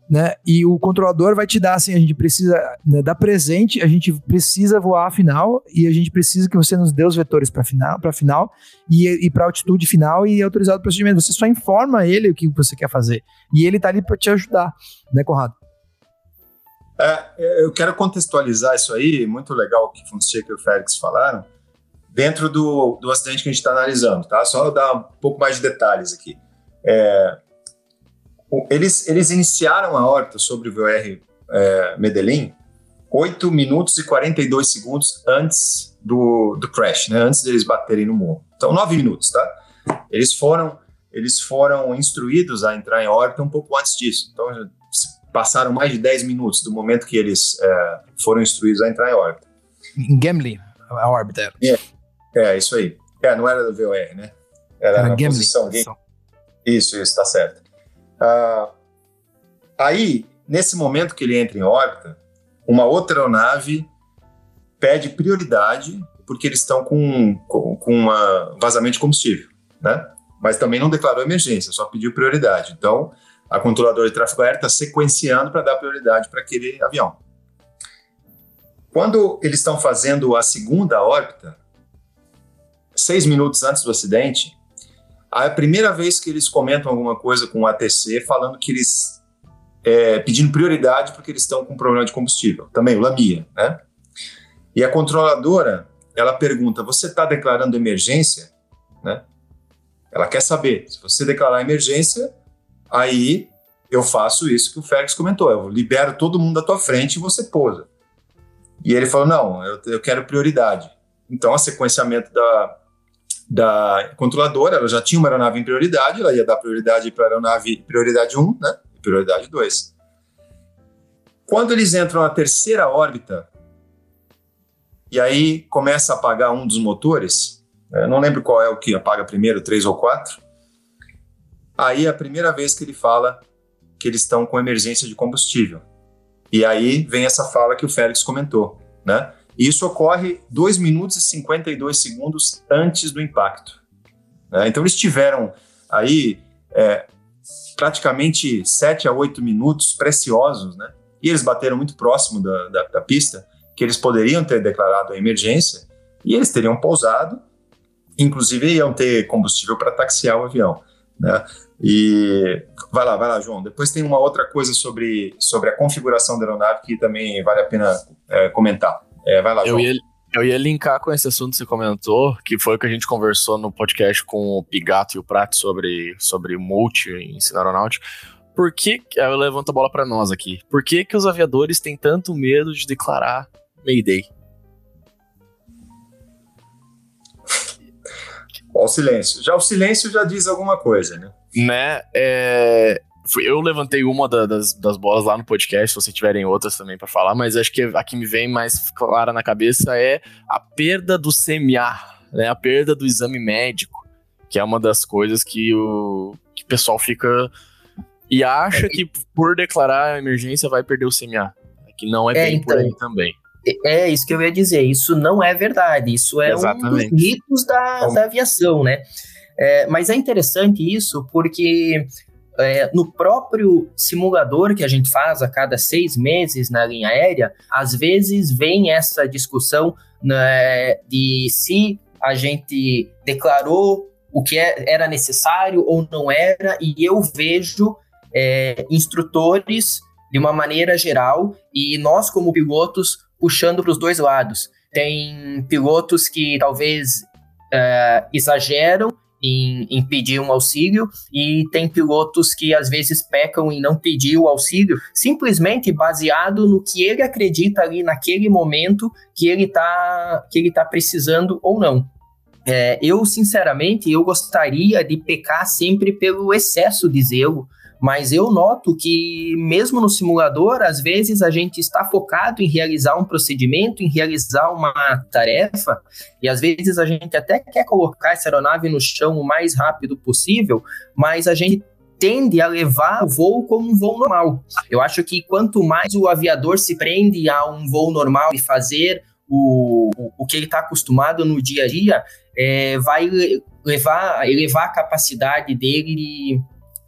Speaker 2: né? E o controlador vai te dar assim, a gente precisa né, dar presente, a gente precisa voar a final e a gente precisa que você nos dê os vetores para final, para final e, e para altitude final e autorizado o procedimento. Você só informa ele o que você quer fazer e ele tá ali para te ajudar, né, Conrado?
Speaker 4: É, eu quero contextualizar isso aí, muito legal o que Fonseca e o Félix falaram, dentro do, do acidente que a gente está analisando, tá? Só dar um pouco mais de detalhes aqui. É, eles, eles iniciaram a horta sobre o VR é, Medellín 8 minutos e 42 segundos antes do, do crash, né? Antes deles baterem no morro. Então, 9 minutos, tá? Eles foram, eles foram instruídos a entrar em órbita um pouco antes disso. Então, passaram mais de 10 minutos do momento que eles é, foram instruídos a entrar em órbita.
Speaker 2: Em Gimli, a órbita.
Speaker 4: É, é, isso aí. É, não era do VOR, né? Era, era na posição. Isso, isso, tá certo. Ah, aí, nesse momento que ele entra em órbita, uma outra aeronave pede prioridade porque eles estão com, com, com um vazamento de combustível, né? mas também não declarou emergência, só pediu prioridade. Então, a controladora de tráfego aéreo está sequenciando para dar prioridade para aquele avião. Quando eles estão fazendo a segunda órbita, seis minutos antes do acidente, a primeira vez que eles comentam alguma coisa com o ATC, falando que eles é, pedindo prioridade porque eles estão com problema de combustível. Também o Lamia, né? E a controladora, ela pergunta: você está declarando emergência, né? Ela quer saber se você declarar emergência, aí eu faço isso que o Félix comentou: eu libero todo mundo da tua frente e você pousa. E ele falou: não, eu, eu quero prioridade. Então, o sequenciamento da, da controladora, ela já tinha uma aeronave em prioridade, ela ia dar prioridade para a aeronave prioridade 1, né? Prioridade 2. Quando eles entram na terceira órbita, e aí começa a apagar um dos motores, eu não lembro qual é o que apaga primeiro, três ou quatro. Aí é a primeira vez que ele fala que eles estão com emergência de combustível. E aí vem essa fala que o Félix comentou, né? E isso ocorre 2 minutos e 52 segundos antes do impacto. Né? Então eles tiveram aí é, praticamente 7 a 8 minutos preciosos, né? E eles bateram muito próximo da, da, da pista, que eles poderiam ter declarado a emergência, e eles teriam pousado, inclusive iam ter combustível para taxiar o avião. Né? E vai lá, vai lá, João. Depois tem uma outra coisa sobre, sobre a configuração da aeronave que também vale a pena é, comentar. É, vai lá,
Speaker 1: eu. Ia, eu ia linkar com esse assunto que você comentou, que foi o que a gente conversou no podcast com o Pigato e o Prato sobre, sobre multi em ensino aeronáutico. Por que, eu levanto a bola para nós aqui, por que, que os aviadores têm tanto medo de declarar Mayday?
Speaker 4: Ó, o silêncio. Já o silêncio já diz alguma coisa, né?
Speaker 1: Né? É, eu levantei uma das, das bolas lá no podcast, se vocês tiverem outras também para falar, mas acho que a que me vem mais clara na cabeça é a perda do CMA, né? A perda do exame médico, que é uma das coisas que o, que o pessoal fica e acha que por declarar a emergência vai perder o CMA. Que não é, é bem então, por aí também.
Speaker 3: É isso que eu ia dizer. Isso não é verdade. Isso é Exatamente. um dos mitos da, da aviação, né? É, mas é interessante isso porque é, no próprio simulador que a gente faz a cada seis meses na linha aérea, às vezes vem essa discussão né, de se a gente declarou o que é, era necessário ou não era, e eu vejo é, instrutores de uma maneira geral e nós, como pilotos, puxando para os dois lados. Tem pilotos que talvez é, exageram em, em, pedir um auxílio e tem pilotos que às vezes pecam em não pedir o auxílio, simplesmente baseado no que ele acredita ali naquele momento que ele está que ele tá precisando ou não. É, eu sinceramente eu gostaria de pecar sempre pelo excesso de zelo mas eu noto que, mesmo no simulador, às vezes a gente está focado em realizar um procedimento, em realizar uma tarefa, e às vezes a gente até quer colocar essa aeronave no chão o mais rápido possível, mas a gente tende a levar o voo como um voo normal. Eu acho que quanto mais o aviador se prende a um voo normal e fazer o, o, o que ele está acostumado no dia a dia, é, vai levar, elevar a capacidade dele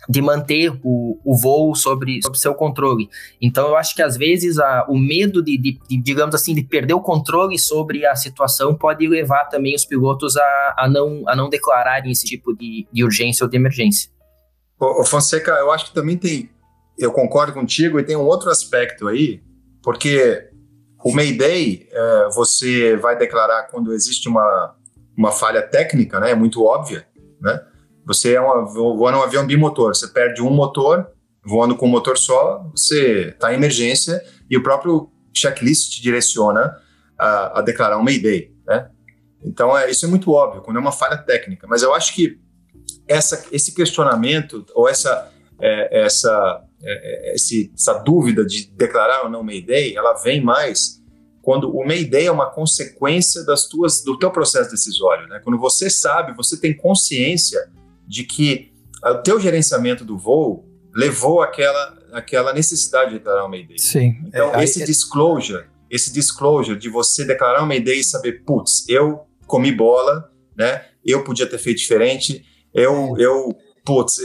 Speaker 3: de manter o, o voo sobre, sobre seu controle. Então, eu acho que às vezes a, o medo de, de, de, digamos assim, de perder o controle sobre a situação pode levar também os pilotos a, a, não, a não declararem esse tipo de, de urgência ou de emergência.
Speaker 4: Ô, Fonseca, eu acho que também tem, eu concordo contigo, e tem um outro aspecto aí, porque o Mayday é, você vai declarar quando existe uma, uma falha técnica, né, é muito óbvia, né? Você é uma, voando um avião bimotor, você perde um motor, voando com um motor só, você está em emergência e o próprio checklist te direciona a, a declarar um Mayday, né? Então, é, isso é muito óbvio, quando é uma falha técnica. Mas eu acho que essa, esse questionamento ou essa, é, essa, é, é esse, essa dúvida de declarar ou não Mayday, ela vem mais quando o Mayday é uma consequência das tuas, do teu processo decisório. Né? Quando você sabe, você tem consciência de que o teu gerenciamento do voo levou àquela, àquela necessidade de declarar uma ideia.
Speaker 2: Sim.
Speaker 4: Então, é, esse é... disclosure, esse disclosure de você declarar uma ideia e saber, putz, eu comi bola, né? Eu podia ter feito diferente. Eu, eu putz,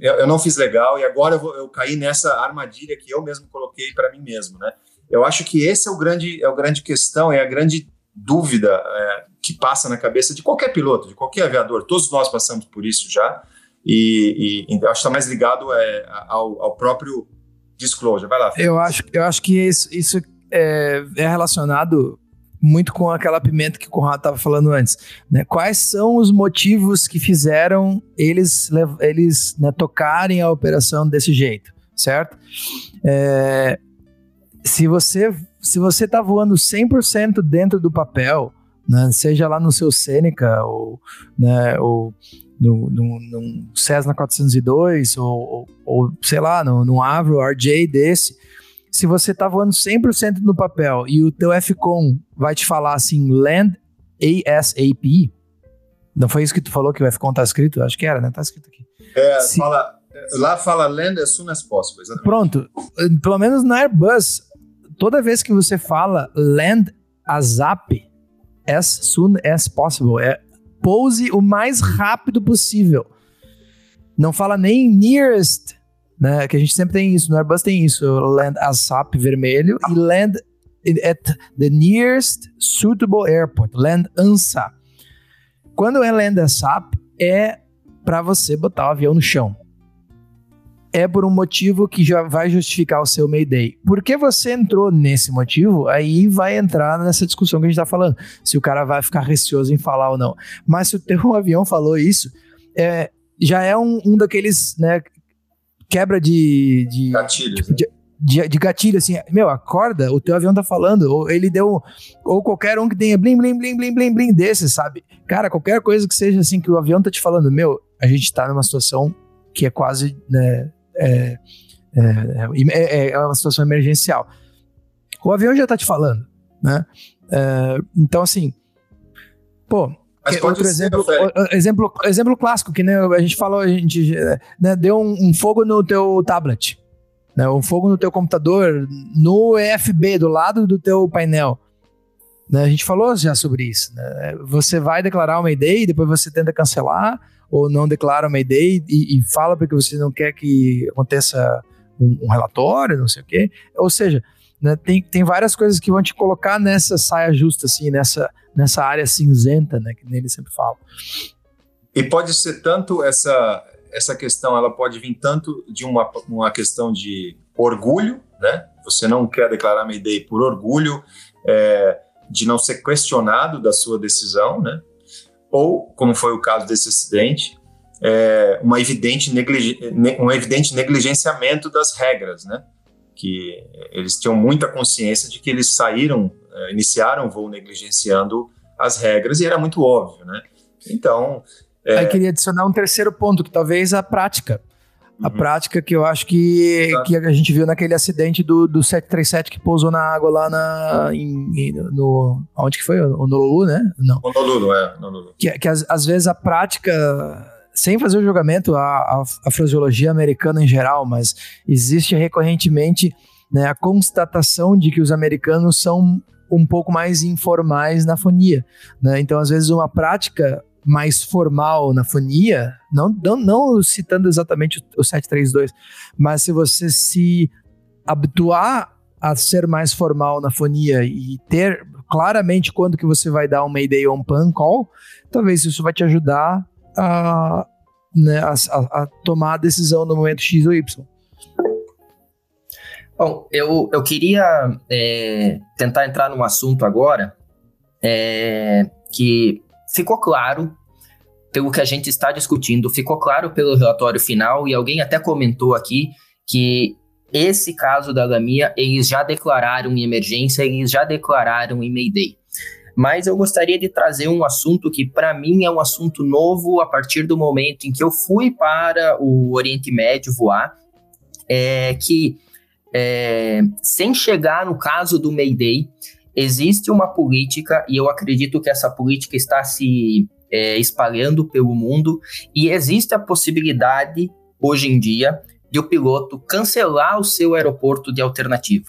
Speaker 4: eu, eu não fiz legal e agora eu, vou, eu caí nessa armadilha que eu mesmo coloquei para mim mesmo, né? Eu acho que esse é o grande, é o grande questão, é a grande dúvida é, que passa na cabeça de qualquer piloto, de qualquer aviador. Todos nós passamos por isso já. E, e, e acho que está mais ligado é, ao, ao, próprio disclosure. Vai lá.
Speaker 2: Eu acho, eu acho que isso, isso é, é, relacionado muito com aquela pimenta que o Conrado estava falando antes. Né? Quais são os motivos que fizeram eles, eles né, tocarem a operação desse jeito, certo? É, se você se você está voando 100% dentro do papel, né, seja lá no seu Seneca ou, né, ou no, no, no Cessna 402 ou, ou, ou sei lá, no, no Avro RJ desse, se você tá voando 100% no papel e o teu FCOM vai te falar assim, land ASAP, não foi isso que tu falou que o FCOM tá escrito? Acho que era, né? Tá escrito aqui.
Speaker 4: É, se... fala, lá fala land as soon as possible. Exatamente.
Speaker 2: Pronto, pelo menos na Airbus, toda vez que você fala land ASAP, as soon as possible, é pouse o mais rápido possível. Não fala nem nearest, né? Que a gente sempre tem isso, no Airbus tem isso, land ASAP vermelho e land at the nearest suitable airport, land ANSA. Quando é land ASAP, é para você botar o avião no chão é por um motivo que já vai justificar o seu Mayday. Por que você entrou nesse motivo? Aí vai entrar nessa discussão que a gente está falando. Se o cara vai ficar receoso em falar ou não. Mas se o teu [laughs] avião falou isso, é, já é um, um daqueles, né, quebra de... de
Speaker 4: Gatilhos,
Speaker 2: de, né? de, de, gatilho, assim, meu, acorda, o teu avião tá falando, ou ele deu, ou qualquer um que tenha blim, blim, blim, blim, blim, blim desse, sabe? Cara, qualquer coisa que seja assim, que o avião tá te falando, meu, a gente tá numa situação que é quase, né, é, é, é, é, uma situação emergencial. O avião já está te falando, né? É, então, assim, pô, outro exemplo, exemplo, exemplo clássico que né, a gente falou, a gente né, deu um, um, fogo no teu tablet, né, um fogo no teu computador, no EFB, do lado do teu painel. Né, a gente falou já sobre isso. Né? Você vai declarar uma ideia e depois você tenta cancelar, ou não declara uma e, e fala porque você não quer que aconteça um, um relatório, não sei o quê. Ou seja, né, tem, tem várias coisas que vão te colocar nessa saia justa, assim, nessa, nessa área cinzenta, né, que nem ele sempre fala.
Speaker 4: E pode ser tanto essa, essa questão, ela pode vir tanto de uma, uma questão de orgulho, né? Você não quer declarar uma ideia por orgulho, é, de não ser questionado da sua decisão, né? Ou, como foi o caso desse acidente, é, uma evidente um evidente negligenciamento das regras, né? Que eles tinham muita consciência de que eles saíram, é, iniciaram o voo negligenciando as regras e era muito óbvio, né? Então.
Speaker 2: É... Aí queria adicionar um terceiro ponto, que talvez a prática. A uhum. prática que eu acho que, que a gente viu naquele acidente do, do 737 que pousou na água lá na, em, em, no. Onde que foi? Honolulu, né?
Speaker 4: Não. Honolulu, é. Honolulu.
Speaker 2: Que, que às, às vezes a prática sem fazer o julgamento, a, a, a, fraseologia americana em geral, mas existe recorrentemente né, a constatação de que os americanos são um pouco mais informais na fonia. Né? Então, às vezes, uma prática mais formal na fonia, não, não, não citando exatamente o 732, mas se você se habituar a ser mais formal na fonia e ter claramente quando que você vai dar um Mayday ou um Pan Call, talvez isso vai te ajudar a, né, a, a tomar a decisão no momento X ou Y.
Speaker 3: Bom, eu, eu queria é, tentar entrar num assunto agora é, que ficou claro pelo que a gente está discutindo, ficou claro pelo relatório final e alguém até comentou aqui que esse caso da Lamia, eles já declararam em emergência, eles já declararam em Mayday. Mas eu gostaria de trazer um assunto que, para mim, é um assunto novo a partir do momento em que eu fui para o Oriente Médio voar, é que, é, sem chegar no caso do Mayday, existe uma política, e eu acredito que essa política está se é, espalhando pelo mundo, e existe a possibilidade, hoje em dia, de o piloto cancelar o seu aeroporto de alternativa.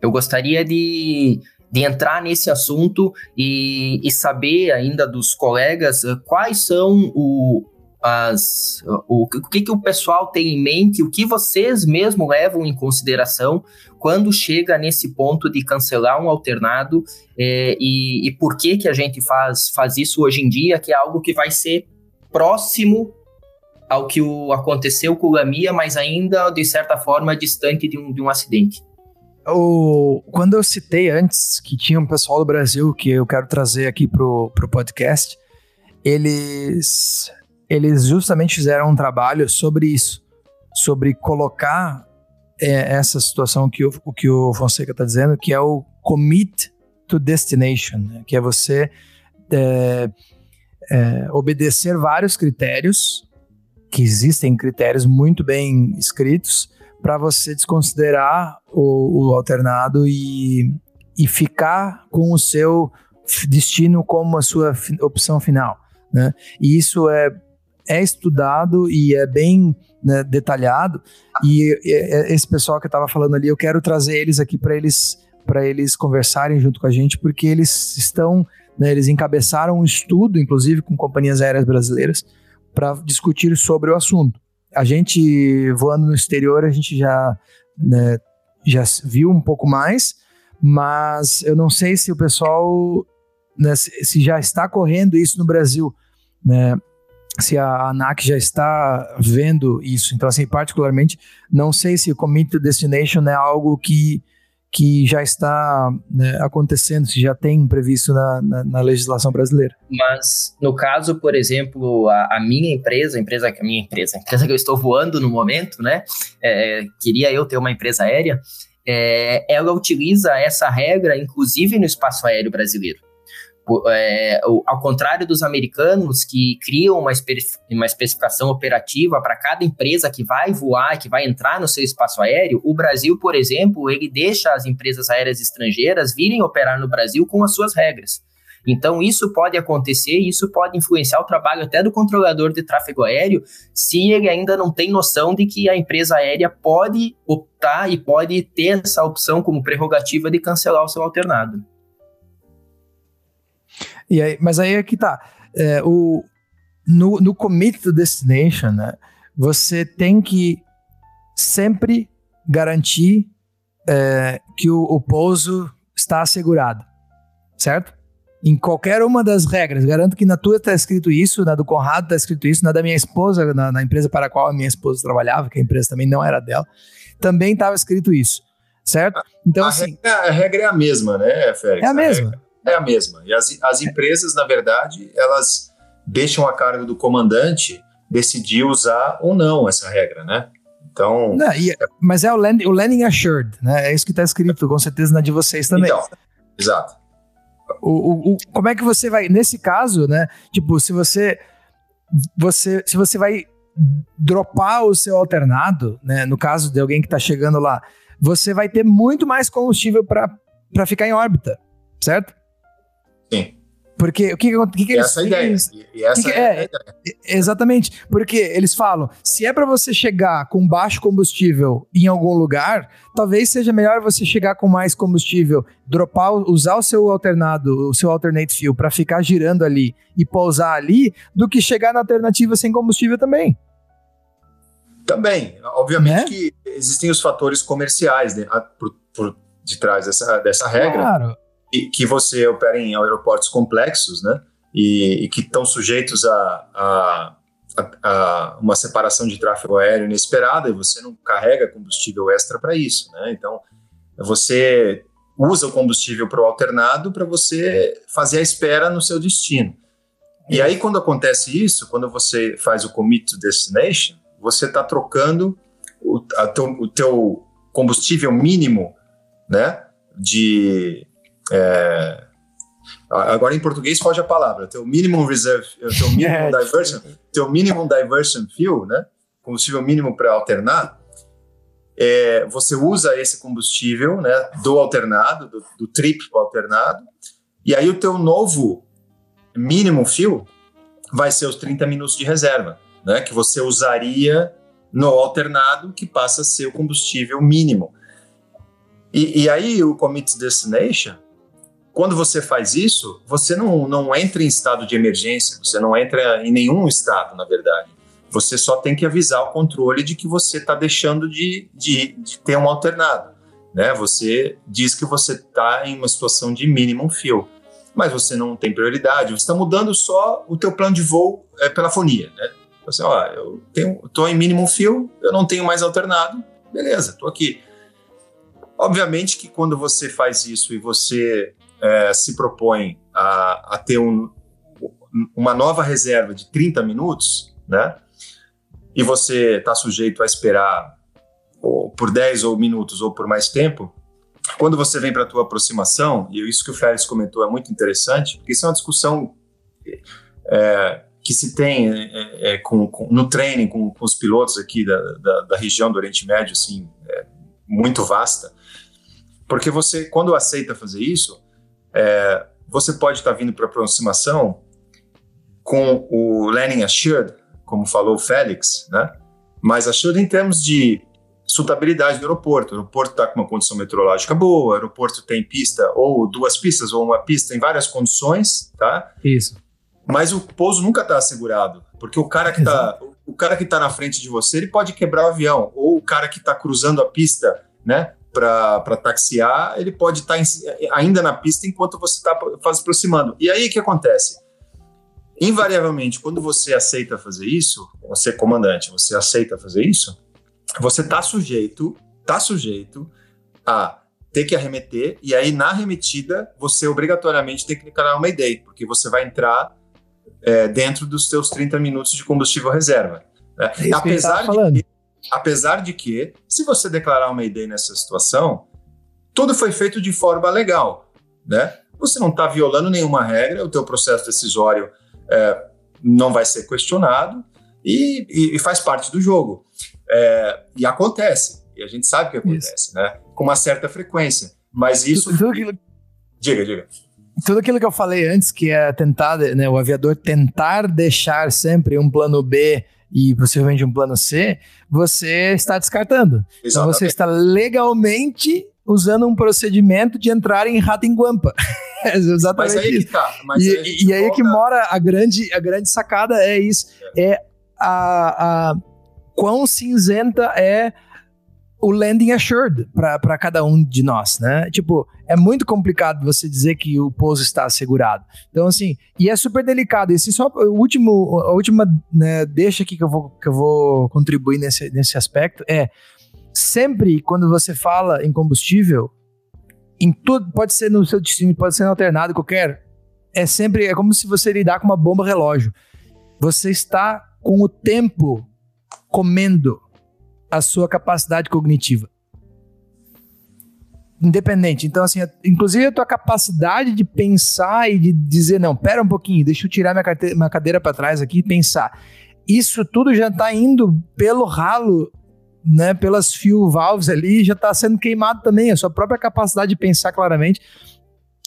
Speaker 3: Eu gostaria de, de entrar nesse assunto e, e saber ainda dos colegas quais são o, as, o, o que, que o pessoal tem em mente, o que vocês mesmo levam em consideração quando chega nesse ponto de cancelar um alternado é, e, e por que, que a gente faz, faz isso hoje em dia, que é algo que vai ser próximo ao que o, aconteceu com o Lamia, mas ainda, de certa forma, distante de um, de um acidente.
Speaker 2: O, quando eu citei antes que tinha um pessoal do Brasil que eu quero trazer aqui pro, pro podcast, eles, eles justamente fizeram um trabalho sobre isso, sobre colocar é, essa situação que o, que o Fonseca está dizendo, que é o commit to destination, né? que é você é, é, obedecer vários critérios, que existem critérios muito bem escritos, para você desconsiderar o, o alternado e, e ficar com o seu destino como a sua opção final. Né? E isso é, é estudado e é bem né, detalhado. E, e esse pessoal que eu estava falando ali, eu quero trazer eles aqui para eles para eles conversarem junto com a gente, porque eles estão, né, eles encabeçaram um estudo, inclusive com companhias aéreas brasileiras, para discutir sobre o assunto a gente voando no exterior, a gente já, né, já viu um pouco mais, mas eu não sei se o pessoal, né, se já está correndo isso no Brasil, né, se a ANAC já está vendo isso. Então, assim, particularmente, não sei se o Commit to Destination é algo que que já está né, acontecendo, se já tem previsto na, na, na, legislação brasileira.
Speaker 3: Mas, no caso, por exemplo, a, a, minha empresa, a empresa, a minha empresa, a empresa que eu estou voando no momento, né, é, queria eu ter uma empresa aérea, é, ela utiliza essa regra, inclusive no espaço aéreo brasileiro é, ao contrário dos americanos que criam uma, espe uma especificação operativa para cada empresa que vai voar, que vai entrar no seu espaço aéreo, o Brasil, por exemplo, ele deixa as empresas aéreas estrangeiras virem operar no Brasil com as suas regras. Então, isso pode acontecer, isso pode influenciar o trabalho até do controlador de tráfego aéreo, se ele ainda não tem noção de que a empresa aérea pode optar e pode ter essa opção como prerrogativa de cancelar o seu alternado.
Speaker 2: E aí, mas aí é que tá. É, o, no, no Commit to Destination, né, você tem que sempre garantir é, que o, o pouso está assegurado, certo? Em qualquer uma das regras. Garanto que na tua está escrito isso, na do Conrado está escrito isso, na da minha esposa, na, na, empresa para a qual a minha esposa trabalhava, que a empresa também não era dela, também estava escrito isso, certo?
Speaker 4: Então, a assim. Regra, a regra é a mesma, né, Félix?
Speaker 2: É a mesma. A
Speaker 4: é a mesma. E as, as empresas, na verdade, elas deixam a cargo do comandante decidir usar ou não essa regra, né? Então.
Speaker 2: Não, e, mas é o, land, o landing assured, né? É isso que está escrito, com certeza, na de vocês também. Então,
Speaker 4: exato.
Speaker 2: O, o, o, como é que você vai, nesse caso, né? Tipo, se você, você, se você vai dropar o seu alternado, né? No caso de alguém que está chegando lá, você vai ter muito mais combustível para ficar em órbita, certo?
Speaker 4: Sim.
Speaker 2: Porque o que, que, que, que eles
Speaker 4: Essa é ideia. E essa que, é, é, ideia.
Speaker 2: Exatamente. Porque eles falam: se é para você chegar com baixo combustível em algum lugar, talvez seja melhor você chegar com mais combustível, dropar, usar o seu alternado, o seu alternate fuel para ficar girando ali e pousar ali, do que chegar na alternativa sem combustível também.
Speaker 4: Também. Obviamente né? que existem os fatores comerciais né, por, por de trás dessa, dessa regra. Claro que, que você opera em aeroportos complexos, né? E, e que estão sujeitos a, a, a, a, uma separação de tráfego aéreo inesperada e você não carrega combustível extra para isso, né? Então, você usa o combustível para o alternado para você fazer a espera no seu destino. E aí, quando acontece isso, quando você faz o commit to destination, você está trocando o, teu, o teu combustível mínimo, né, de, é, agora em português foge a palavra. Teu minimum reserve, teu [laughs] minimum diversion, teu minimum diversion fuel, né? Combustível mínimo para alternar. É, você usa esse combustível, né? Do alternado, do, do trip para alternado. E aí o teu novo mínimo fuel vai ser os 30 minutos de reserva, né? Que você usaria no alternado, que passa a ser o combustível mínimo. E, e aí o commit destination quando você faz isso, você não, não entra em estado de emergência, você não entra em nenhum estado, na verdade. Você só tem que avisar o controle de que você está deixando de, de, de, ter um alternado. Né? Você diz que você está em uma situação de minimum fill, mas você não tem prioridade, você está mudando só o teu plano de voo é, pela fonia. Né? Você, ó, eu estou em minimum fill, eu não tenho mais alternado, beleza, estou aqui. Obviamente que quando você faz isso e você é, se propõe a, a ter um, uma nova reserva de 30 minutos, né? E você está sujeito a esperar ou por 10 ou minutos ou por mais tempo, quando você vem para a tua aproximação, e isso que o Félix comentou é muito interessante, porque isso é uma discussão é, que se tem é, é, com, com, no training com, com, os pilotos aqui da, da, da, região do Oriente Médio, assim, é, muito vasta, porque você, quando aceita fazer isso, é, você pode estar tá vindo para aproximação com o Learning Assured, como falou o Félix, né? Mas Assured em termos de suitabilidade do aeroporto. O aeroporto está com uma condição meteorológica boa, o aeroporto tem pista ou duas pistas ou uma pista em várias condições, tá?
Speaker 2: Isso.
Speaker 4: Mas o pouso nunca está assegurado, porque o cara que está o cara que está na frente de você, ele pode quebrar o avião, ou o cara que está cruzando a pista, né, para taxiar, ele pode estar tá ainda na pista enquanto você está se aproximando. E aí o que acontece? Invariavelmente, quando você aceita fazer isso, você comandante, você aceita fazer isso, você está sujeito, tá sujeito a ter que arremeter e aí na arremetida você obrigatoriamente tem que declarar uma ideia, porque você vai entrar é, dentro dos seus 30 minutos de combustível reserva. Né?
Speaker 2: É apesar, de que,
Speaker 4: apesar de que, se você declarar uma ideia nessa situação, tudo foi feito de forma legal, né? Você não está violando nenhuma regra, o teu processo decisório é, não vai ser questionado e, e, e faz parte do jogo. É, e acontece, e a gente sabe que acontece, isso. né? Com uma certa frequência. Mas isso.
Speaker 2: Tudo, tudo aquilo...
Speaker 4: Diga, diga.
Speaker 2: Tudo aquilo que eu falei antes, que é tentar, né, o aviador tentar deixar sempre um plano B e possivelmente um plano C, você está descartando. Exatamente. Então você está legalmente usando um procedimento de entrar em rato em guampa. [laughs] é exatamente Mas aí isso. Tá. Mas e, aí, e aí que mora a grande, a grande sacada é isso. É, é a, a quão cinzenta é o landing assured para cada um de nós, né? Tipo, é muito complicado você dizer que o pouso está assegurado. Então, assim, e é super delicado. Esse só o último, a última né, deixa aqui que eu vou, que eu vou contribuir nesse, nesse aspecto é sempre quando você fala em combustível, em tudo, pode ser no seu destino, pode ser alternado, qualquer. É sempre, é como se você lidar com uma bomba relógio. Você está com o tempo comendo a sua capacidade cognitiva. Independente. Então, assim, inclusive a tua capacidade de pensar e de dizer, não, pera um pouquinho, deixa eu tirar minha, minha cadeira para trás aqui e pensar. Isso tudo já está indo pelo ralo né, pelas fuel valves ali, já está sendo queimado também. A sua própria capacidade de pensar claramente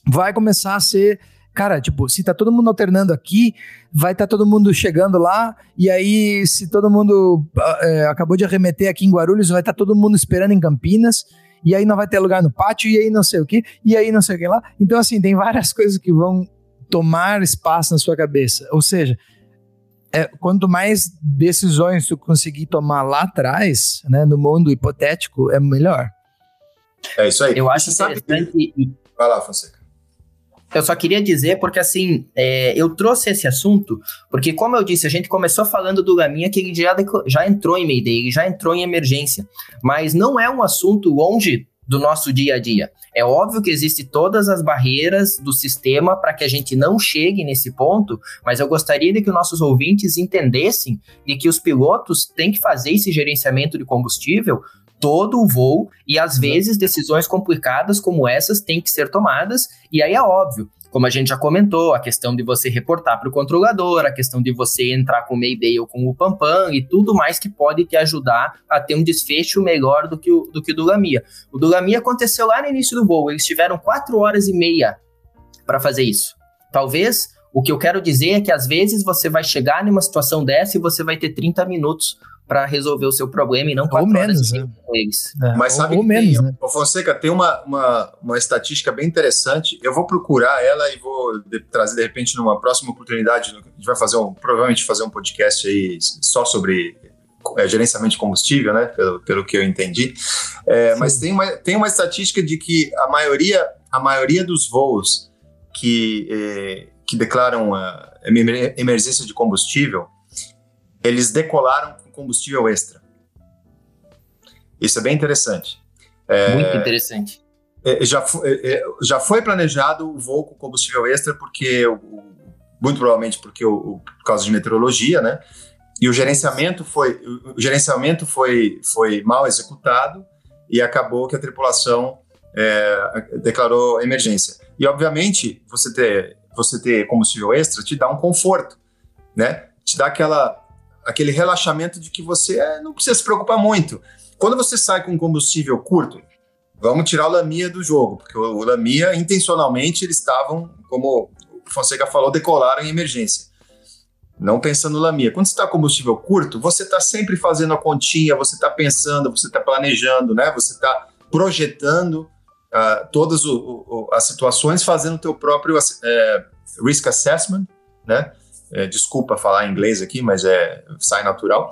Speaker 2: vai começar a ser. Cara, tipo, se tá todo mundo alternando aqui, vai estar tá todo mundo chegando lá, e aí, se todo mundo é, acabou de arremeter aqui em Guarulhos, vai estar tá todo mundo esperando em Campinas, e aí não vai ter lugar no pátio, e aí não sei o que, e aí não sei o que lá. Então, assim, tem várias [laughs] coisas que vão tomar espaço na sua cabeça. Ou seja, é, quanto mais decisões tu conseguir tomar lá atrás, né, no mundo hipotético, é melhor.
Speaker 4: É isso aí.
Speaker 3: Eu acho interessante. Que...
Speaker 4: Vai lá, Fonseca.
Speaker 3: Eu só queria dizer, porque assim, é, eu trouxe esse assunto, porque como eu disse, a gente começou falando do Gaminha que ele já, já entrou em Mayday, ele já entrou em emergência, mas não é um assunto longe do nosso dia a dia. É óbvio que existem todas as barreiras do sistema para que a gente não chegue nesse ponto, mas eu gostaria de que nossos ouvintes entendessem de que os pilotos têm que fazer esse gerenciamento de combustível todo o voo e às vezes decisões complicadas como essas têm que ser tomadas e aí é óbvio como a gente já comentou, a questão de você reportar para o controlador, a questão de você entrar com o Mayday ou com o Pampam e tudo mais que pode te ajudar a ter um desfecho melhor do que o do, que o do Lamia. O do Lamia aconteceu lá no início do voo, eles tiveram quatro horas e meia para fazer isso. Talvez o que eu quero dizer é que às vezes você vai chegar numa situação dessa e você vai ter 30 minutos para resolver o seu problema e não
Speaker 2: quatro ou menos, né?
Speaker 3: com eles.
Speaker 4: É, Mas sabe ou, que menos, tem, né? Fonseca, tem uma, uma, uma estatística bem interessante, eu vou procurar ela e vou de, trazer de repente numa próxima oportunidade, a gente vai fazer um, provavelmente fazer um podcast aí só sobre é, gerenciamento de combustível, né, pelo, pelo que eu entendi, é, mas tem uma, tem uma estatística de que a maioria, a maioria dos voos que, é, que declaram a emergência de combustível, eles decolaram combustível extra. Isso é bem interessante.
Speaker 3: É, Muito interessante.
Speaker 4: É, já, é, é, já foi planejado o voo com combustível extra, porque muito provavelmente porque o, por causa de meteorologia, né? E o gerenciamento foi o gerenciamento foi, foi mal executado e acabou que a tripulação é, declarou emergência. E obviamente você ter você ter combustível extra te dá um conforto, né? Te dá aquela aquele relaxamento de que você não precisa se preocupar muito. Quando você sai com combustível curto, vamos tirar o Lamia do jogo, porque o, Lamia, intencionalmente, eles estavam, como o Fonseca falou, decolaram em emergência. Não pensando no Lamia. Quando você está com combustível curto, você está sempre fazendo a continha, você está pensando, você está planejando, né? Você está projetando uh, todas o, o, as situações, fazendo o teu próprio uh, risk assessment, né? É, desculpa falar inglês aqui, mas é sai natural.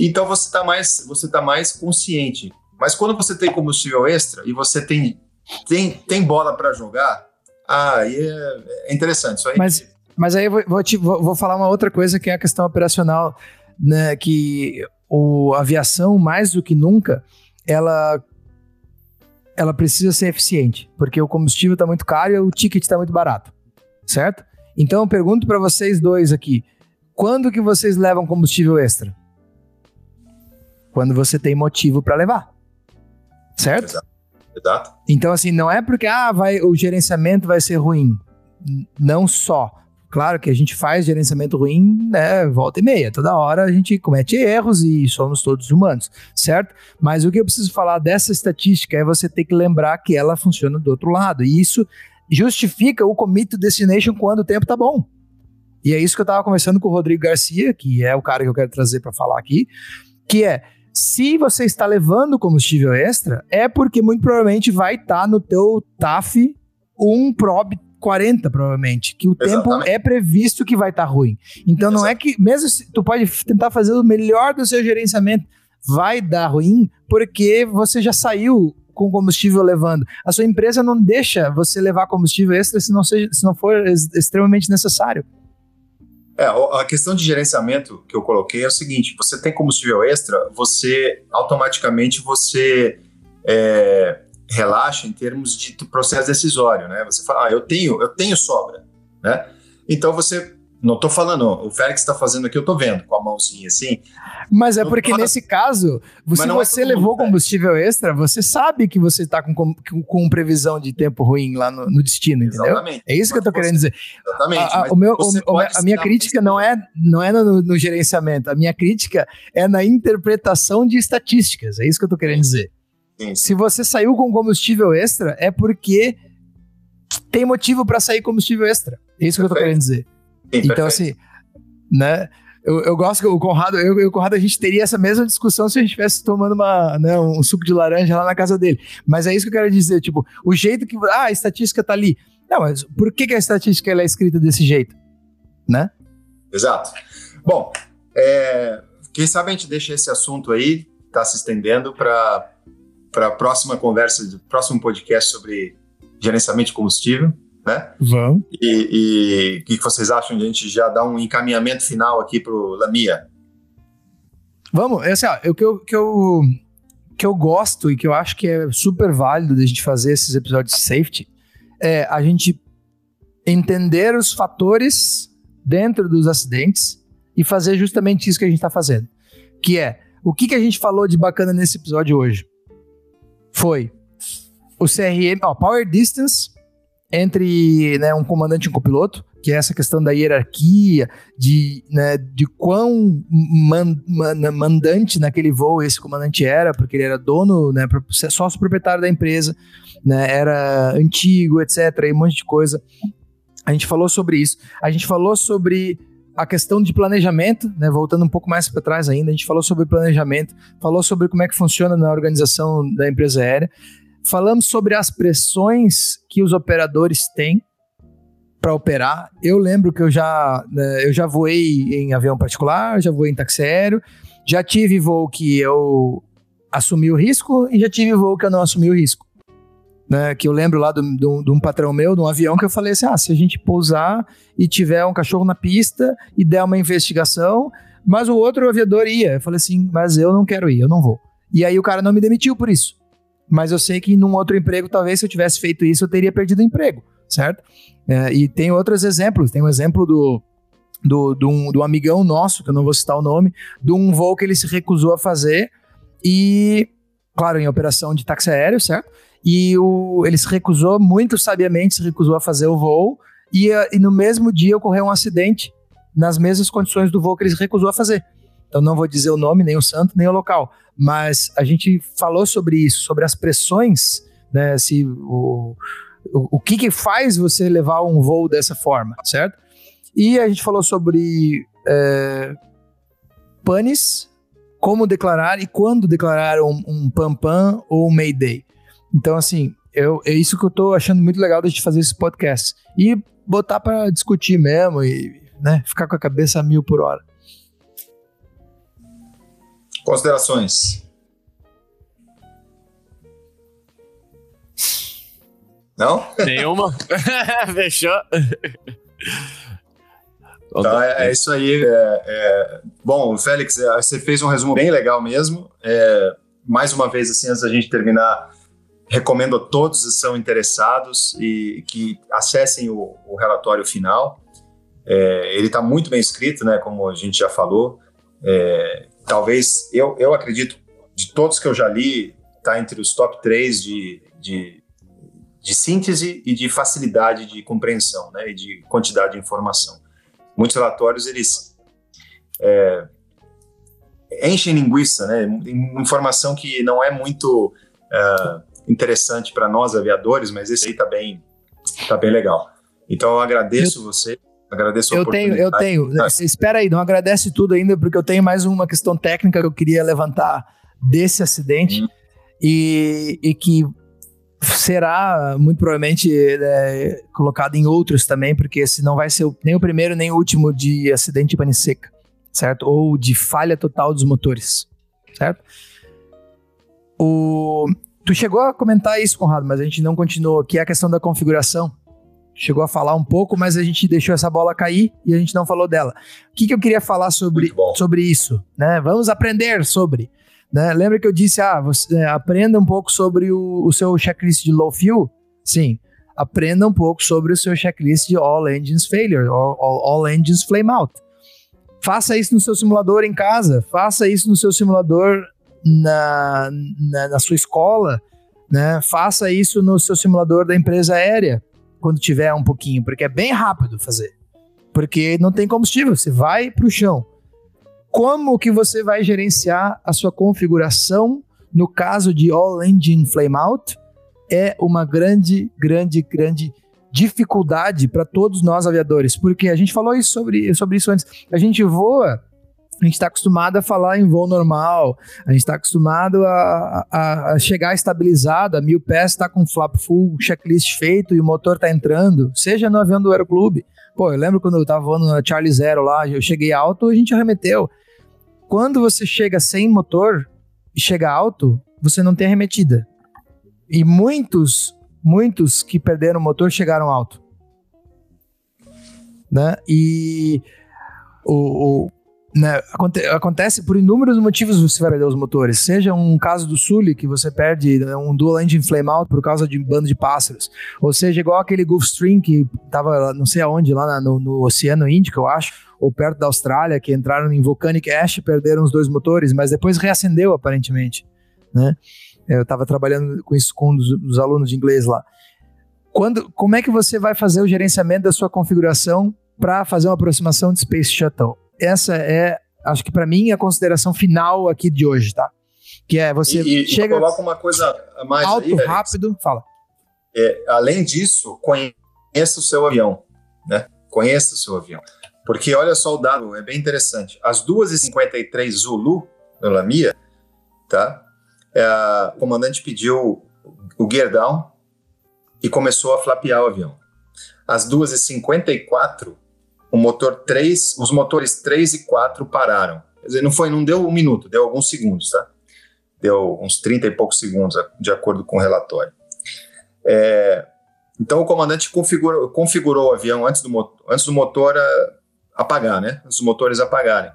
Speaker 4: Então você está mais você tá mais consciente. Mas quando você tem combustível extra e você tem tem, tem bola para jogar, aí é, é, interessante. Isso aí
Speaker 2: mas, mas aí eu vou, vou, te, vou, vou falar uma outra coisa que é a questão operacional, né? Que o, a aviação, mais do que nunca, ela ela precisa ser eficiente, porque o combustível está muito caro e o ticket está muito barato, certo? Então eu pergunto para vocês dois aqui, quando que vocês levam combustível extra? Quando você tem motivo para levar. Certo?
Speaker 4: Exato. Exato.
Speaker 2: Então assim, não é porque ah, vai o gerenciamento vai ser ruim. Não só. Claro que a gente faz gerenciamento ruim, né, volta e meia. Toda hora a gente comete erros e somos todos humanos, certo? Mas o que eu preciso falar dessa estatística é você ter que lembrar que ela funciona do outro lado. E isso justifica o commit to destination quando o tempo tá bom. E é isso que eu tava conversando com o Rodrigo Garcia, que é o cara que eu quero trazer para falar aqui, que é se você está levando combustível extra, é porque muito provavelmente vai estar tá no teu TAF um prob 40, provavelmente, que o Exatamente. tempo é previsto que vai estar tá ruim. Então Exatamente. não é que, mesmo se tu pode tentar fazer o melhor do seu gerenciamento, vai dar ruim, porque você já saiu com combustível levando. A sua empresa não deixa você levar combustível extra se não, seja, se não for extremamente necessário.
Speaker 4: É, a questão de gerenciamento que eu coloquei é o seguinte: você tem combustível extra, você automaticamente você é, relaxa em termos de processo decisório, né? Você fala, ah, eu tenho, eu tenho sobra, né? Então você não tô falando, o Félix está fazendo aqui, eu tô vendo com a mãozinha assim.
Speaker 2: Mas é porque nesse caso, se você é levou combustível extra, você sabe que você está com, com, com, previsão de tempo ruim lá no, no destino, entendeu? Exatamente. É isso que eu tô querendo dizer. Exatamente. A, a, o meu, o, a minha crítica não é, não é no, no, gerenciamento, a minha crítica é na interpretação de estatísticas. É isso que eu tô querendo dizer. Sim. Se você saiu com combustível extra, é porque tem motivo para sair combustível extra. É isso que eu tô querendo dizer. Sim, então, assim, né? Eu, eu gosto que o Conrado, eu e o Conrado, a gente teria essa mesma discussão se a gente estivesse tomando uma, né, um suco de laranja lá na casa dele. Mas é isso que eu quero dizer, tipo, o jeito que. Ah, a estatística tá ali. Não, mas por que, que a estatística é escrita desse jeito? Né?
Speaker 4: Exato. Bom, é, quem sabe a gente deixa esse assunto aí, tá se estendendo para a próxima conversa, próximo podcast sobre gerenciamento de combustível né?
Speaker 2: Vamos.
Speaker 4: E o que vocês acham de a gente já dar um encaminhamento final aqui para o Lamia?
Speaker 2: Vamos, é assim, ó, o que eu, que, eu, que eu gosto e que eu acho que é super válido de a gente fazer esses episódios de safety é a gente entender os fatores dentro dos acidentes e fazer justamente isso que a gente está fazendo. Que é, o que, que a gente falou de bacana nesse episódio hoje? Foi o CRM, ó, Power Distance entre né, um comandante e um copiloto, que é essa questão da hierarquia, de, né, de quão man, man, mandante naquele voo esse comandante era, porque ele era dono, né, sócio proprietário da empresa, né, era antigo, etc., e um monte de coisa. A gente falou sobre isso. A gente falou sobre a questão de planejamento, né? Voltando um pouco mais para trás ainda, a gente falou sobre planejamento, falou sobre como é que funciona na organização da empresa aérea, falamos sobre as pressões que os operadores têm para operar. Eu lembro que eu já, né, eu já voei em avião particular, já voei em táxi aéreo, já tive voo que eu assumi o risco e já tive voo que eu não assumi o risco. Né, que eu lembro lá de um patrão meu, de um avião, que eu falei assim: ah, se a gente pousar e tiver um cachorro na pista e der uma investigação, mas o outro aviador ia. Eu falei assim, mas eu não quero ir, eu não vou. E aí o cara não me demitiu por isso. Mas eu sei que num outro emprego, talvez se eu tivesse feito isso, eu teria perdido o emprego, certo? É, e tem outros exemplos. Tem um exemplo do, do, do, um, do amigão nosso, que eu não vou citar o nome, de um voo que ele se recusou a fazer e, claro, em operação de táxi aéreo, certo? E o, ele se recusou, muito sabiamente se recusou a fazer o voo e, e no mesmo dia ocorreu um acidente nas mesmas condições do voo que ele se recusou a fazer. Então não vou dizer o nome, nem o santo, nem o local, mas a gente falou sobre isso, sobre as pressões, né? Se o, o, o que, que faz você levar um voo dessa forma, certo? E a gente falou sobre é, panes, como declarar e quando declarar um, um PAM-PAM ou um Mayday. Então, assim, eu, é isso que eu tô achando muito legal da gente fazer esse podcast. E botar para discutir mesmo e né, ficar com a cabeça a mil por hora.
Speaker 4: Considerações. Não?
Speaker 1: Nenhuma? [laughs] Fechou?
Speaker 4: Tá, é, é, isso aí. É, é... Bom, Félix, é, você fez um resumo bem legal mesmo. É, mais uma vez, assim, antes da gente terminar, recomendo a todos que são interessados e que acessem o, o relatório final. É, ele está muito bem escrito, né? Como a gente já falou. Talvez, eu, eu acredito, de todos que eu já li, está entre os top 3 de, de de síntese e de facilidade de compreensão, né, e de quantidade de informação. Muitos relatórios eles é, enchem linguiça, né, informação que não é muito é, interessante para nós aviadores, mas esse aí está bem, tá bem legal. Então eu agradeço você, agradeço a
Speaker 2: eu tenho, eu tenho. Espera aí, não agradece tudo ainda porque eu tenho mais uma questão técnica que eu queria levantar desse acidente. Hum. E, e, que será muito provavelmente é, colocado em outros também, porque esse não vai ser nem o primeiro nem o último de acidente de pane seca, certo? Ou de falha total dos motores, certo? O... Tu chegou a comentar isso, Conrado, mas a gente não continuou, que é a questão da configuração. Chegou a falar um pouco, mas a gente deixou essa bola cair e a gente não falou dela. O que, que eu queria falar sobre, sobre isso? Né? Vamos aprender sobre. Né? Lembra que eu disse, ah, você é, aprenda um pouco sobre o, o seu checklist de low fuel? Sim, aprenda um pouco sobre o seu checklist de all engines failure, or all, all engines flame out. Faça isso no seu simulador em casa, faça isso no seu simulador na, na, na sua escola, né? Faça isso no seu simulador da empresa aérea, quando tiver um pouquinho, porque é bem rápido fazer. Porque não tem combustível, você vai para o chão como que você vai gerenciar a sua configuração no caso de All Engine Flameout é uma grande, grande, grande dificuldade para todos nós aviadores, porque a gente falou isso sobre, sobre isso antes. A gente voa, a gente está acostumado a falar em voo normal, a gente está acostumado a, a, a, chegar estabilizado, a mil pés está com flap full, checklist feito e o motor está entrando, seja no avião do aeroclube. Pô, eu lembro quando eu estava voando na Charlie Zero lá, eu cheguei alto, a gente arremeteu. Quando você chega sem motor e chega alto, você não tem arremetida. E muitos, muitos que perderam o motor chegaram alto. Né? E o, o né, acontece por inúmeros motivos você vai perder os motores. Seja um caso do Sully, que você perde né, um dual engine flame out por causa de um bando de pássaros. Ou seja, igual aquele Gulfstream que estava não sei aonde, lá no, no Oceano Índico, eu acho ou perto da Austrália, que entraram em Volcanic Ash e perderam os dois motores, mas depois reacendeu aparentemente, né? Eu estava trabalhando com isso com dos, alunos de inglês lá. Quando, como é que você vai fazer o gerenciamento da sua configuração para fazer uma aproximação de Space Shuttle? Essa é, acho que para mim, a consideração final aqui de hoje, tá? Que é você
Speaker 4: e,
Speaker 2: chega.
Speaker 4: E coloca uma coisa mais
Speaker 2: alto,
Speaker 4: aí,
Speaker 2: rápido, fala.
Speaker 4: É, além disso, conheça o seu avião, né? Conheça o seu avião. Porque olha só o dado, é bem interessante. Às 2h53 Zulu, no Lamia, tá? É, o comandante pediu o gear down e começou a flapear o avião. Às 2h54, o motor 3, os motores 3 e 4 pararam. Quer dizer, não, foi, não deu um minuto, deu alguns segundos, tá? Deu uns 30 e poucos segundos, de acordo com o relatório. É, então o comandante configurou, configurou o avião antes do, antes do motor uh, apagar, né? Os motores apagarem.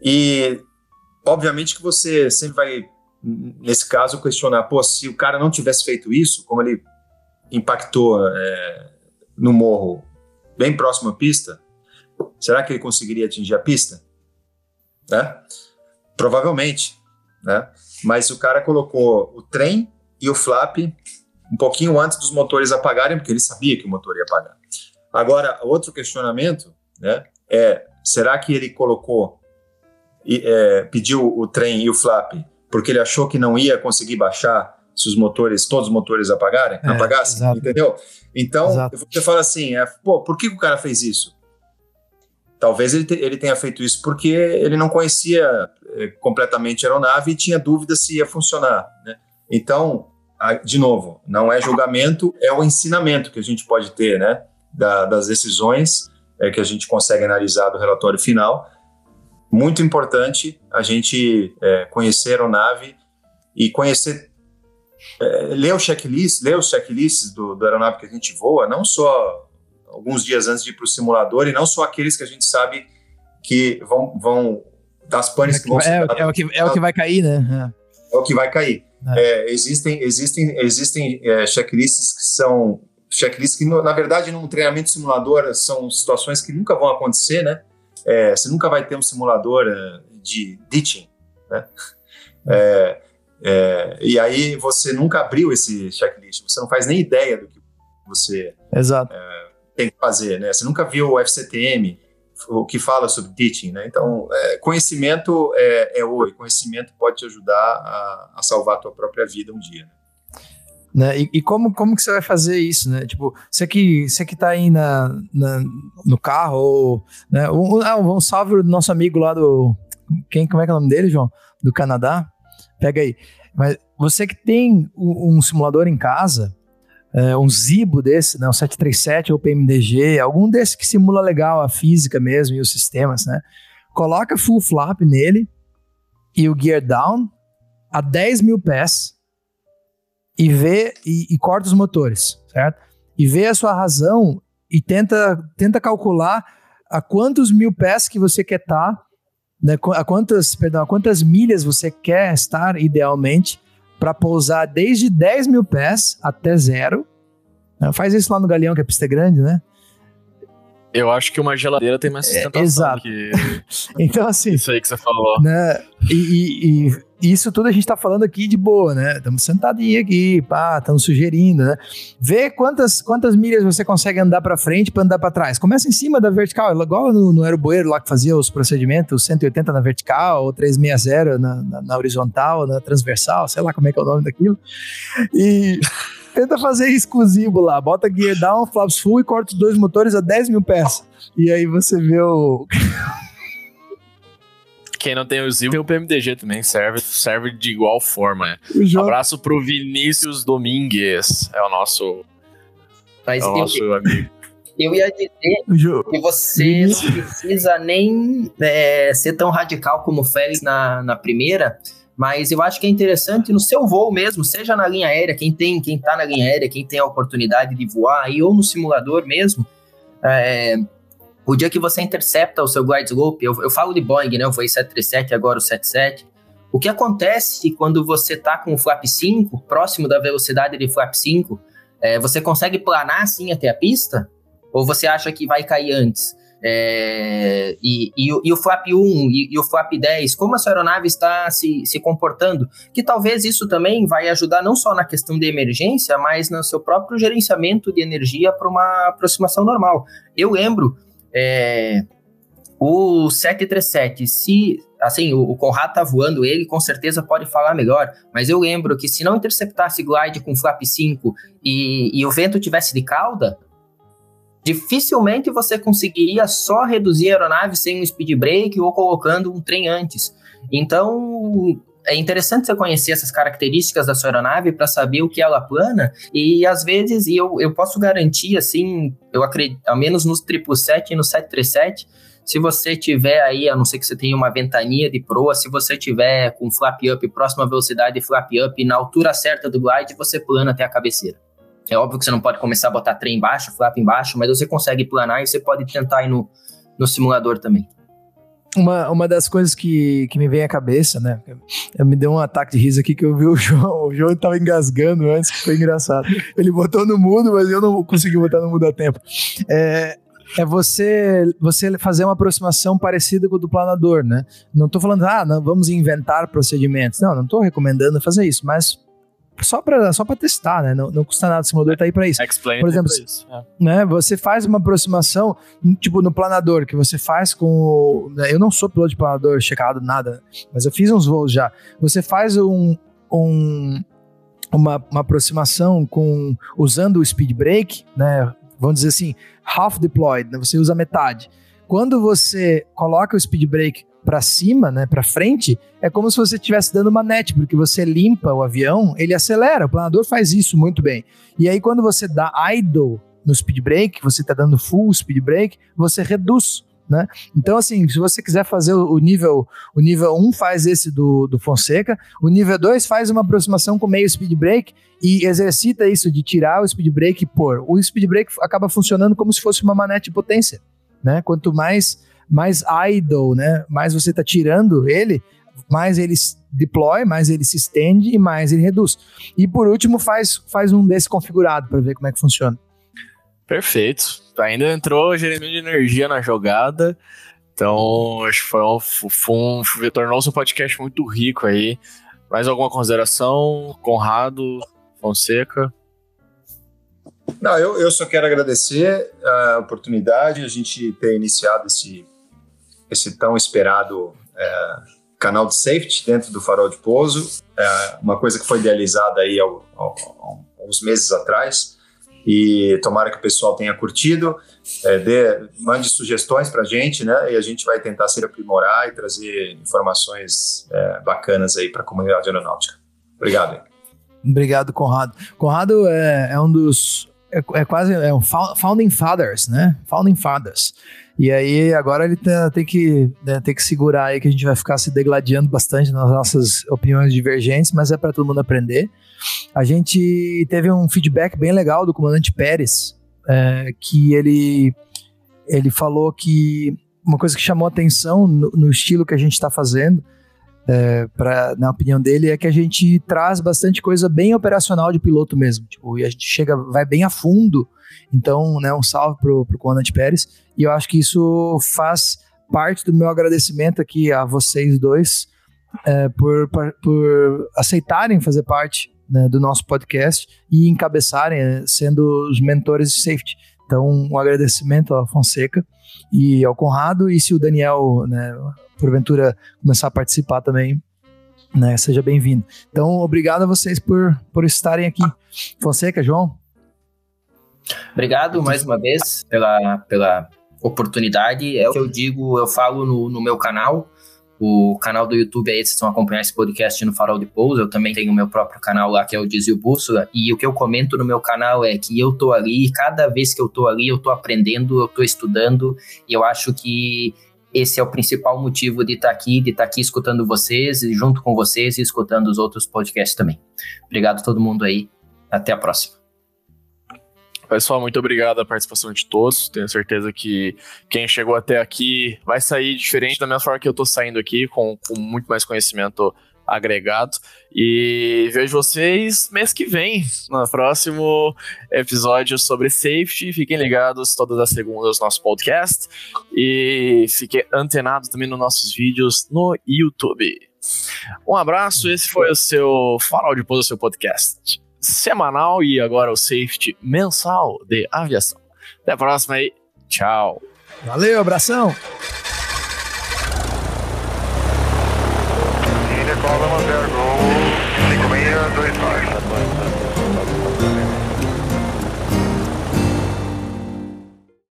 Speaker 4: E obviamente que você sempre vai, nesse caso, questionar, pô, se o cara não tivesse feito isso, como ele impactou é, no morro bem próximo à pista, será que ele conseguiria atingir a pista? Né? Provavelmente, né? Mas o cara colocou o trem e o flap um pouquinho antes dos motores apagarem, porque ele sabia que o motor ia apagar. Agora, outro questionamento né, é: será que ele colocou, é, pediu o trem e o flap porque ele achou que não ia conseguir baixar se os motores, todos os motores apagarem, é, apagassem, exato. entendeu? Então, exato. você fala assim, é, pô, por que o cara fez isso? Talvez ele, te, ele tenha feito isso porque ele não conhecia é, completamente a aeronave e tinha dúvida se ia funcionar, né? Então, a, de novo, não é julgamento, é o ensinamento que a gente pode ter, né? Da, das decisões é, que a gente consegue analisar do relatório final. Muito importante a gente é, conhecer a aeronave e conhecer é, ler o checklist, ler os checklists do, do aeronave que a gente voa, não só alguns dias antes de ir para o simulador e não só aqueles que a gente sabe que vão, vão das panes
Speaker 2: é
Speaker 4: que vão
Speaker 2: é, é, o que, é o que vai cair, né?
Speaker 4: É, é o que vai cair. É. é existem existem, existem checklists que são checklists que, na verdade, num treinamento simulador são situações que nunca vão acontecer, né? você nunca vai ter um simulador de ditching, né? É, é, e aí você nunca abriu esse checklist, você não faz nem ideia do que você é, tem que fazer, né? Você nunca viu o FCTM, o que fala sobre teaching, né? Então, é, conhecimento é, é ouro, conhecimento pode te ajudar a, a, salvar a tua própria vida um dia, né?
Speaker 2: Né? E, e, como, como que você vai fazer isso, né? Tipo, você que, você que tá aí na, na no carro, ou, né? Um, um, um salve do nosso amigo lá do... Quem, como é que é o nome dele, João? Do Canadá? Pega aí. Mas você que tem um, simulador em casa, é, um Zibo desse, né, um 737 ou PMDG, algum desse que simula legal a física mesmo e os sistemas, né? Coloca full flap nele e o gear down a 10 mil pés e vê e, e corta os motores, certo? E vê a sua razão e tenta, tenta calcular a quantos mil pés que você quer estar tá né, a quantas, perdão, a quantas milhas você quer estar idealmente para pousar desde 10 mil pés até zero. Né, faz isso lá no Galeão, que é pista grande, né?
Speaker 1: Eu acho que uma geladeira tem mais sustentação é,
Speaker 2: exato.
Speaker 1: que [laughs]
Speaker 2: então, assim,
Speaker 1: isso aí que você falou.
Speaker 2: Né, e, e, e, isso tudo a gente tá falando aqui de boa, né? Estamos sentadinhos aqui, pá, estamos sugerindo, né? Vê quantas, quantas milhas você consegue andar para frente para andar para trás. Começa em cima da vertical, igual no, no aeroboeiro lá que fazia os procedimentos, 180 na vertical, ou 360 na, na, na horizontal, na transversal, sei lá como é que é o nome daquilo. E... [laughs] Tenta fazer exclusivo lá. Bota gear down, flaps full e corta os dois motores a 10 mil pés. E aí você vê o. [laughs]
Speaker 1: Quem não tem o Zil tem o PMDG também, serve, serve de igual forma. Né?
Speaker 2: Jogo...
Speaker 1: Abraço pro Vinícius Domingues, é o nosso, Mas é o nosso eu, amigo.
Speaker 3: Eu ia dizer que você não precisa nem é, ser tão radical como o Félix na, na primeira, mas eu acho que é interessante no seu voo mesmo, seja na linha aérea, quem tem, quem tá na linha aérea, quem tem a oportunidade de voar aí, ou no simulador mesmo, é, o dia que você intercepta o seu glide slope, eu, eu falo de Boeing, né? Eu voei 737 agora o 77. O que acontece quando você tá com o flap 5, próximo da velocidade de flap 5, é, você consegue planar assim até a pista? Ou você acha que vai cair antes? É, e, e, e, o flap 1 e, e, o flap 10, como a sua aeronave está se, se comportando, que talvez isso também vai ajudar não só na questão de emergência, mas no seu próprio gerenciamento de energia para uma aproximação normal. Eu lembro, é, o 737, se assim, o, o Conrad tá voando ele, com certeza pode falar melhor, mas eu lembro que se não interceptasse glide com flap 5 e, e o vento tivesse de cauda, dificilmente você conseguiria só reduzir a aeronave sem um speed brake ou colocando um trem antes. Então, é interessante você conhecer essas características da sua aeronave para saber o que ela plana e às vezes e eu, eu posso garantir assim, eu acredito, ao menos nos 777 e no 737, se você tiver aí, a não ser que você tenha uma ventania de proa, se você tiver com flap up próxima velocidade flap up na altura certa do glide, você plana até a cabeceira. É óbvio que você não pode começar a botar trem embaixo, flap embaixo, mas você consegue planar e você pode tentar ir no, no simulador também.
Speaker 2: Uma, uma das coisas que, que me vem à cabeça, né? Eu me deu um ataque de riso aqui que eu vi o João. O João tava engasgando antes, que foi engraçado. Ele botou no mudo, mas eu não consegui botar no mudo a tempo. É, é você você fazer uma aproximação parecida com o do planador, né? Não estou falando, ah, não, vamos inventar procedimentos. Não, não estou recomendando fazer isso, mas só para só pra testar, né? Não, não custa nada, o simulador tá aí para isso.
Speaker 1: Explain
Speaker 2: Por exemplo,
Speaker 1: isso. É.
Speaker 2: né? Você faz uma aproximação, tipo no planador, que você faz com. Né, eu não sou piloto de planador checado, nada, mas eu fiz uns voos já. Você faz um. um uma, uma aproximação com usando o speed brake, né? Vamos dizer assim, half deployed, né? Você usa metade. Quando você coloca o speed brake para cima, né, para frente, é como se você estivesse dando uma net, porque você limpa o avião, ele acelera. O planador faz isso muito bem. E aí quando você dá idle no speed brake, você está dando full speed brake, você reduz. Né? Então, assim, se você quiser fazer o nível o nível 1 faz esse do, do Fonseca, o nível 2 faz uma aproximação com meio speed brake e exercita isso de tirar o speed brake e pôr. O speed brake acaba funcionando como se fosse uma manete de potência. Né? Quanto mais mais idle, né? Mais você está tirando ele, mais ele deploy, mais ele se estende e mais ele reduz. E por último, faz, faz um desse configurado para ver como é que funciona.
Speaker 1: Perfeito. Ainda entrou gerenciamento de energia na jogada. Então, acho que foi um, foi um tornou-se um podcast muito rico aí. Mais alguma consideração? Conrado, Fonseca?
Speaker 4: Não, eu, eu só quero agradecer a oportunidade, a gente ter iniciado esse esse tão esperado é, canal de safety dentro do farol de pouso, é uma coisa que foi idealizada aí há uns meses atrás e tomara que o pessoal tenha curtido, é, dê, mande sugestões para a gente, né, e a gente vai tentar se aprimorar e trazer informações é, bacanas aí para a comunidade aeronáutica. Obrigado.
Speaker 2: Obrigado, Conrado. Conrado é, é um dos é, é, quase é um founding fathers, né? Founding fathers. E aí agora ele tá, tem que né, tem que segurar aí que a gente vai ficar se degladiando bastante nas nossas opiniões divergentes, mas é para todo mundo aprender. A gente teve um feedback bem legal do comandante Pérez, é, que ele ele falou que uma coisa que chamou atenção no, no estilo que a gente está fazendo, é, pra, na opinião dele, é que a gente traz bastante coisa bem operacional de piloto mesmo. Tipo, e a gente chega, vai bem a fundo. Então, né, um salve pro, pro comandante Pérez. E eu acho que isso faz parte do meu agradecimento aqui a vocês dois é, por, por, por, aceitarem fazer parte né, do nosso podcast e encabeçarem, é, sendo os mentores de safety. Então, um agradecimento ao Fonseca e ao Conrado, e se o Daniel, né, porventura, começar a participar também, né, seja bem-vindo. Então, obrigado a vocês por, por estarem aqui. Fonseca, João?
Speaker 3: Obrigado mais uma vez pela, pela oportunidade. É o que eu digo, eu falo no, no meu canal. O canal do YouTube é esse, vocês vão acompanhar esse podcast no Farol de Pouso. Eu também tenho o meu próprio canal lá, que é o Dizio Bússola. E o que eu comento no meu canal é que eu tô ali, cada vez que eu tô ali, eu tô aprendendo, eu tô estudando. E eu acho que esse é o principal motivo de estar tá aqui, de estar tá aqui escutando vocês, e junto com vocês e escutando os outros podcasts também. Obrigado a todo mundo aí. Até a próxima.
Speaker 1: Pessoal, muito obrigado a participação de todos. Tenho certeza que quem chegou até aqui vai sair diferente da mesma forma que eu tô saindo aqui, com, com muito mais conhecimento agregado. E vejo vocês mês que vem, no próximo episódio sobre safety. Fiquem ligados todas as segundas no nosso podcast. E fiquem antenados também nos nossos vídeos no YouTube. Um abraço, esse foi o seu Farol de Pouso, seu podcast semanal e agora o safety mensal de aviação. Até a próxima. Tchau.
Speaker 2: Valeu, abração. Cola Mandago 5629.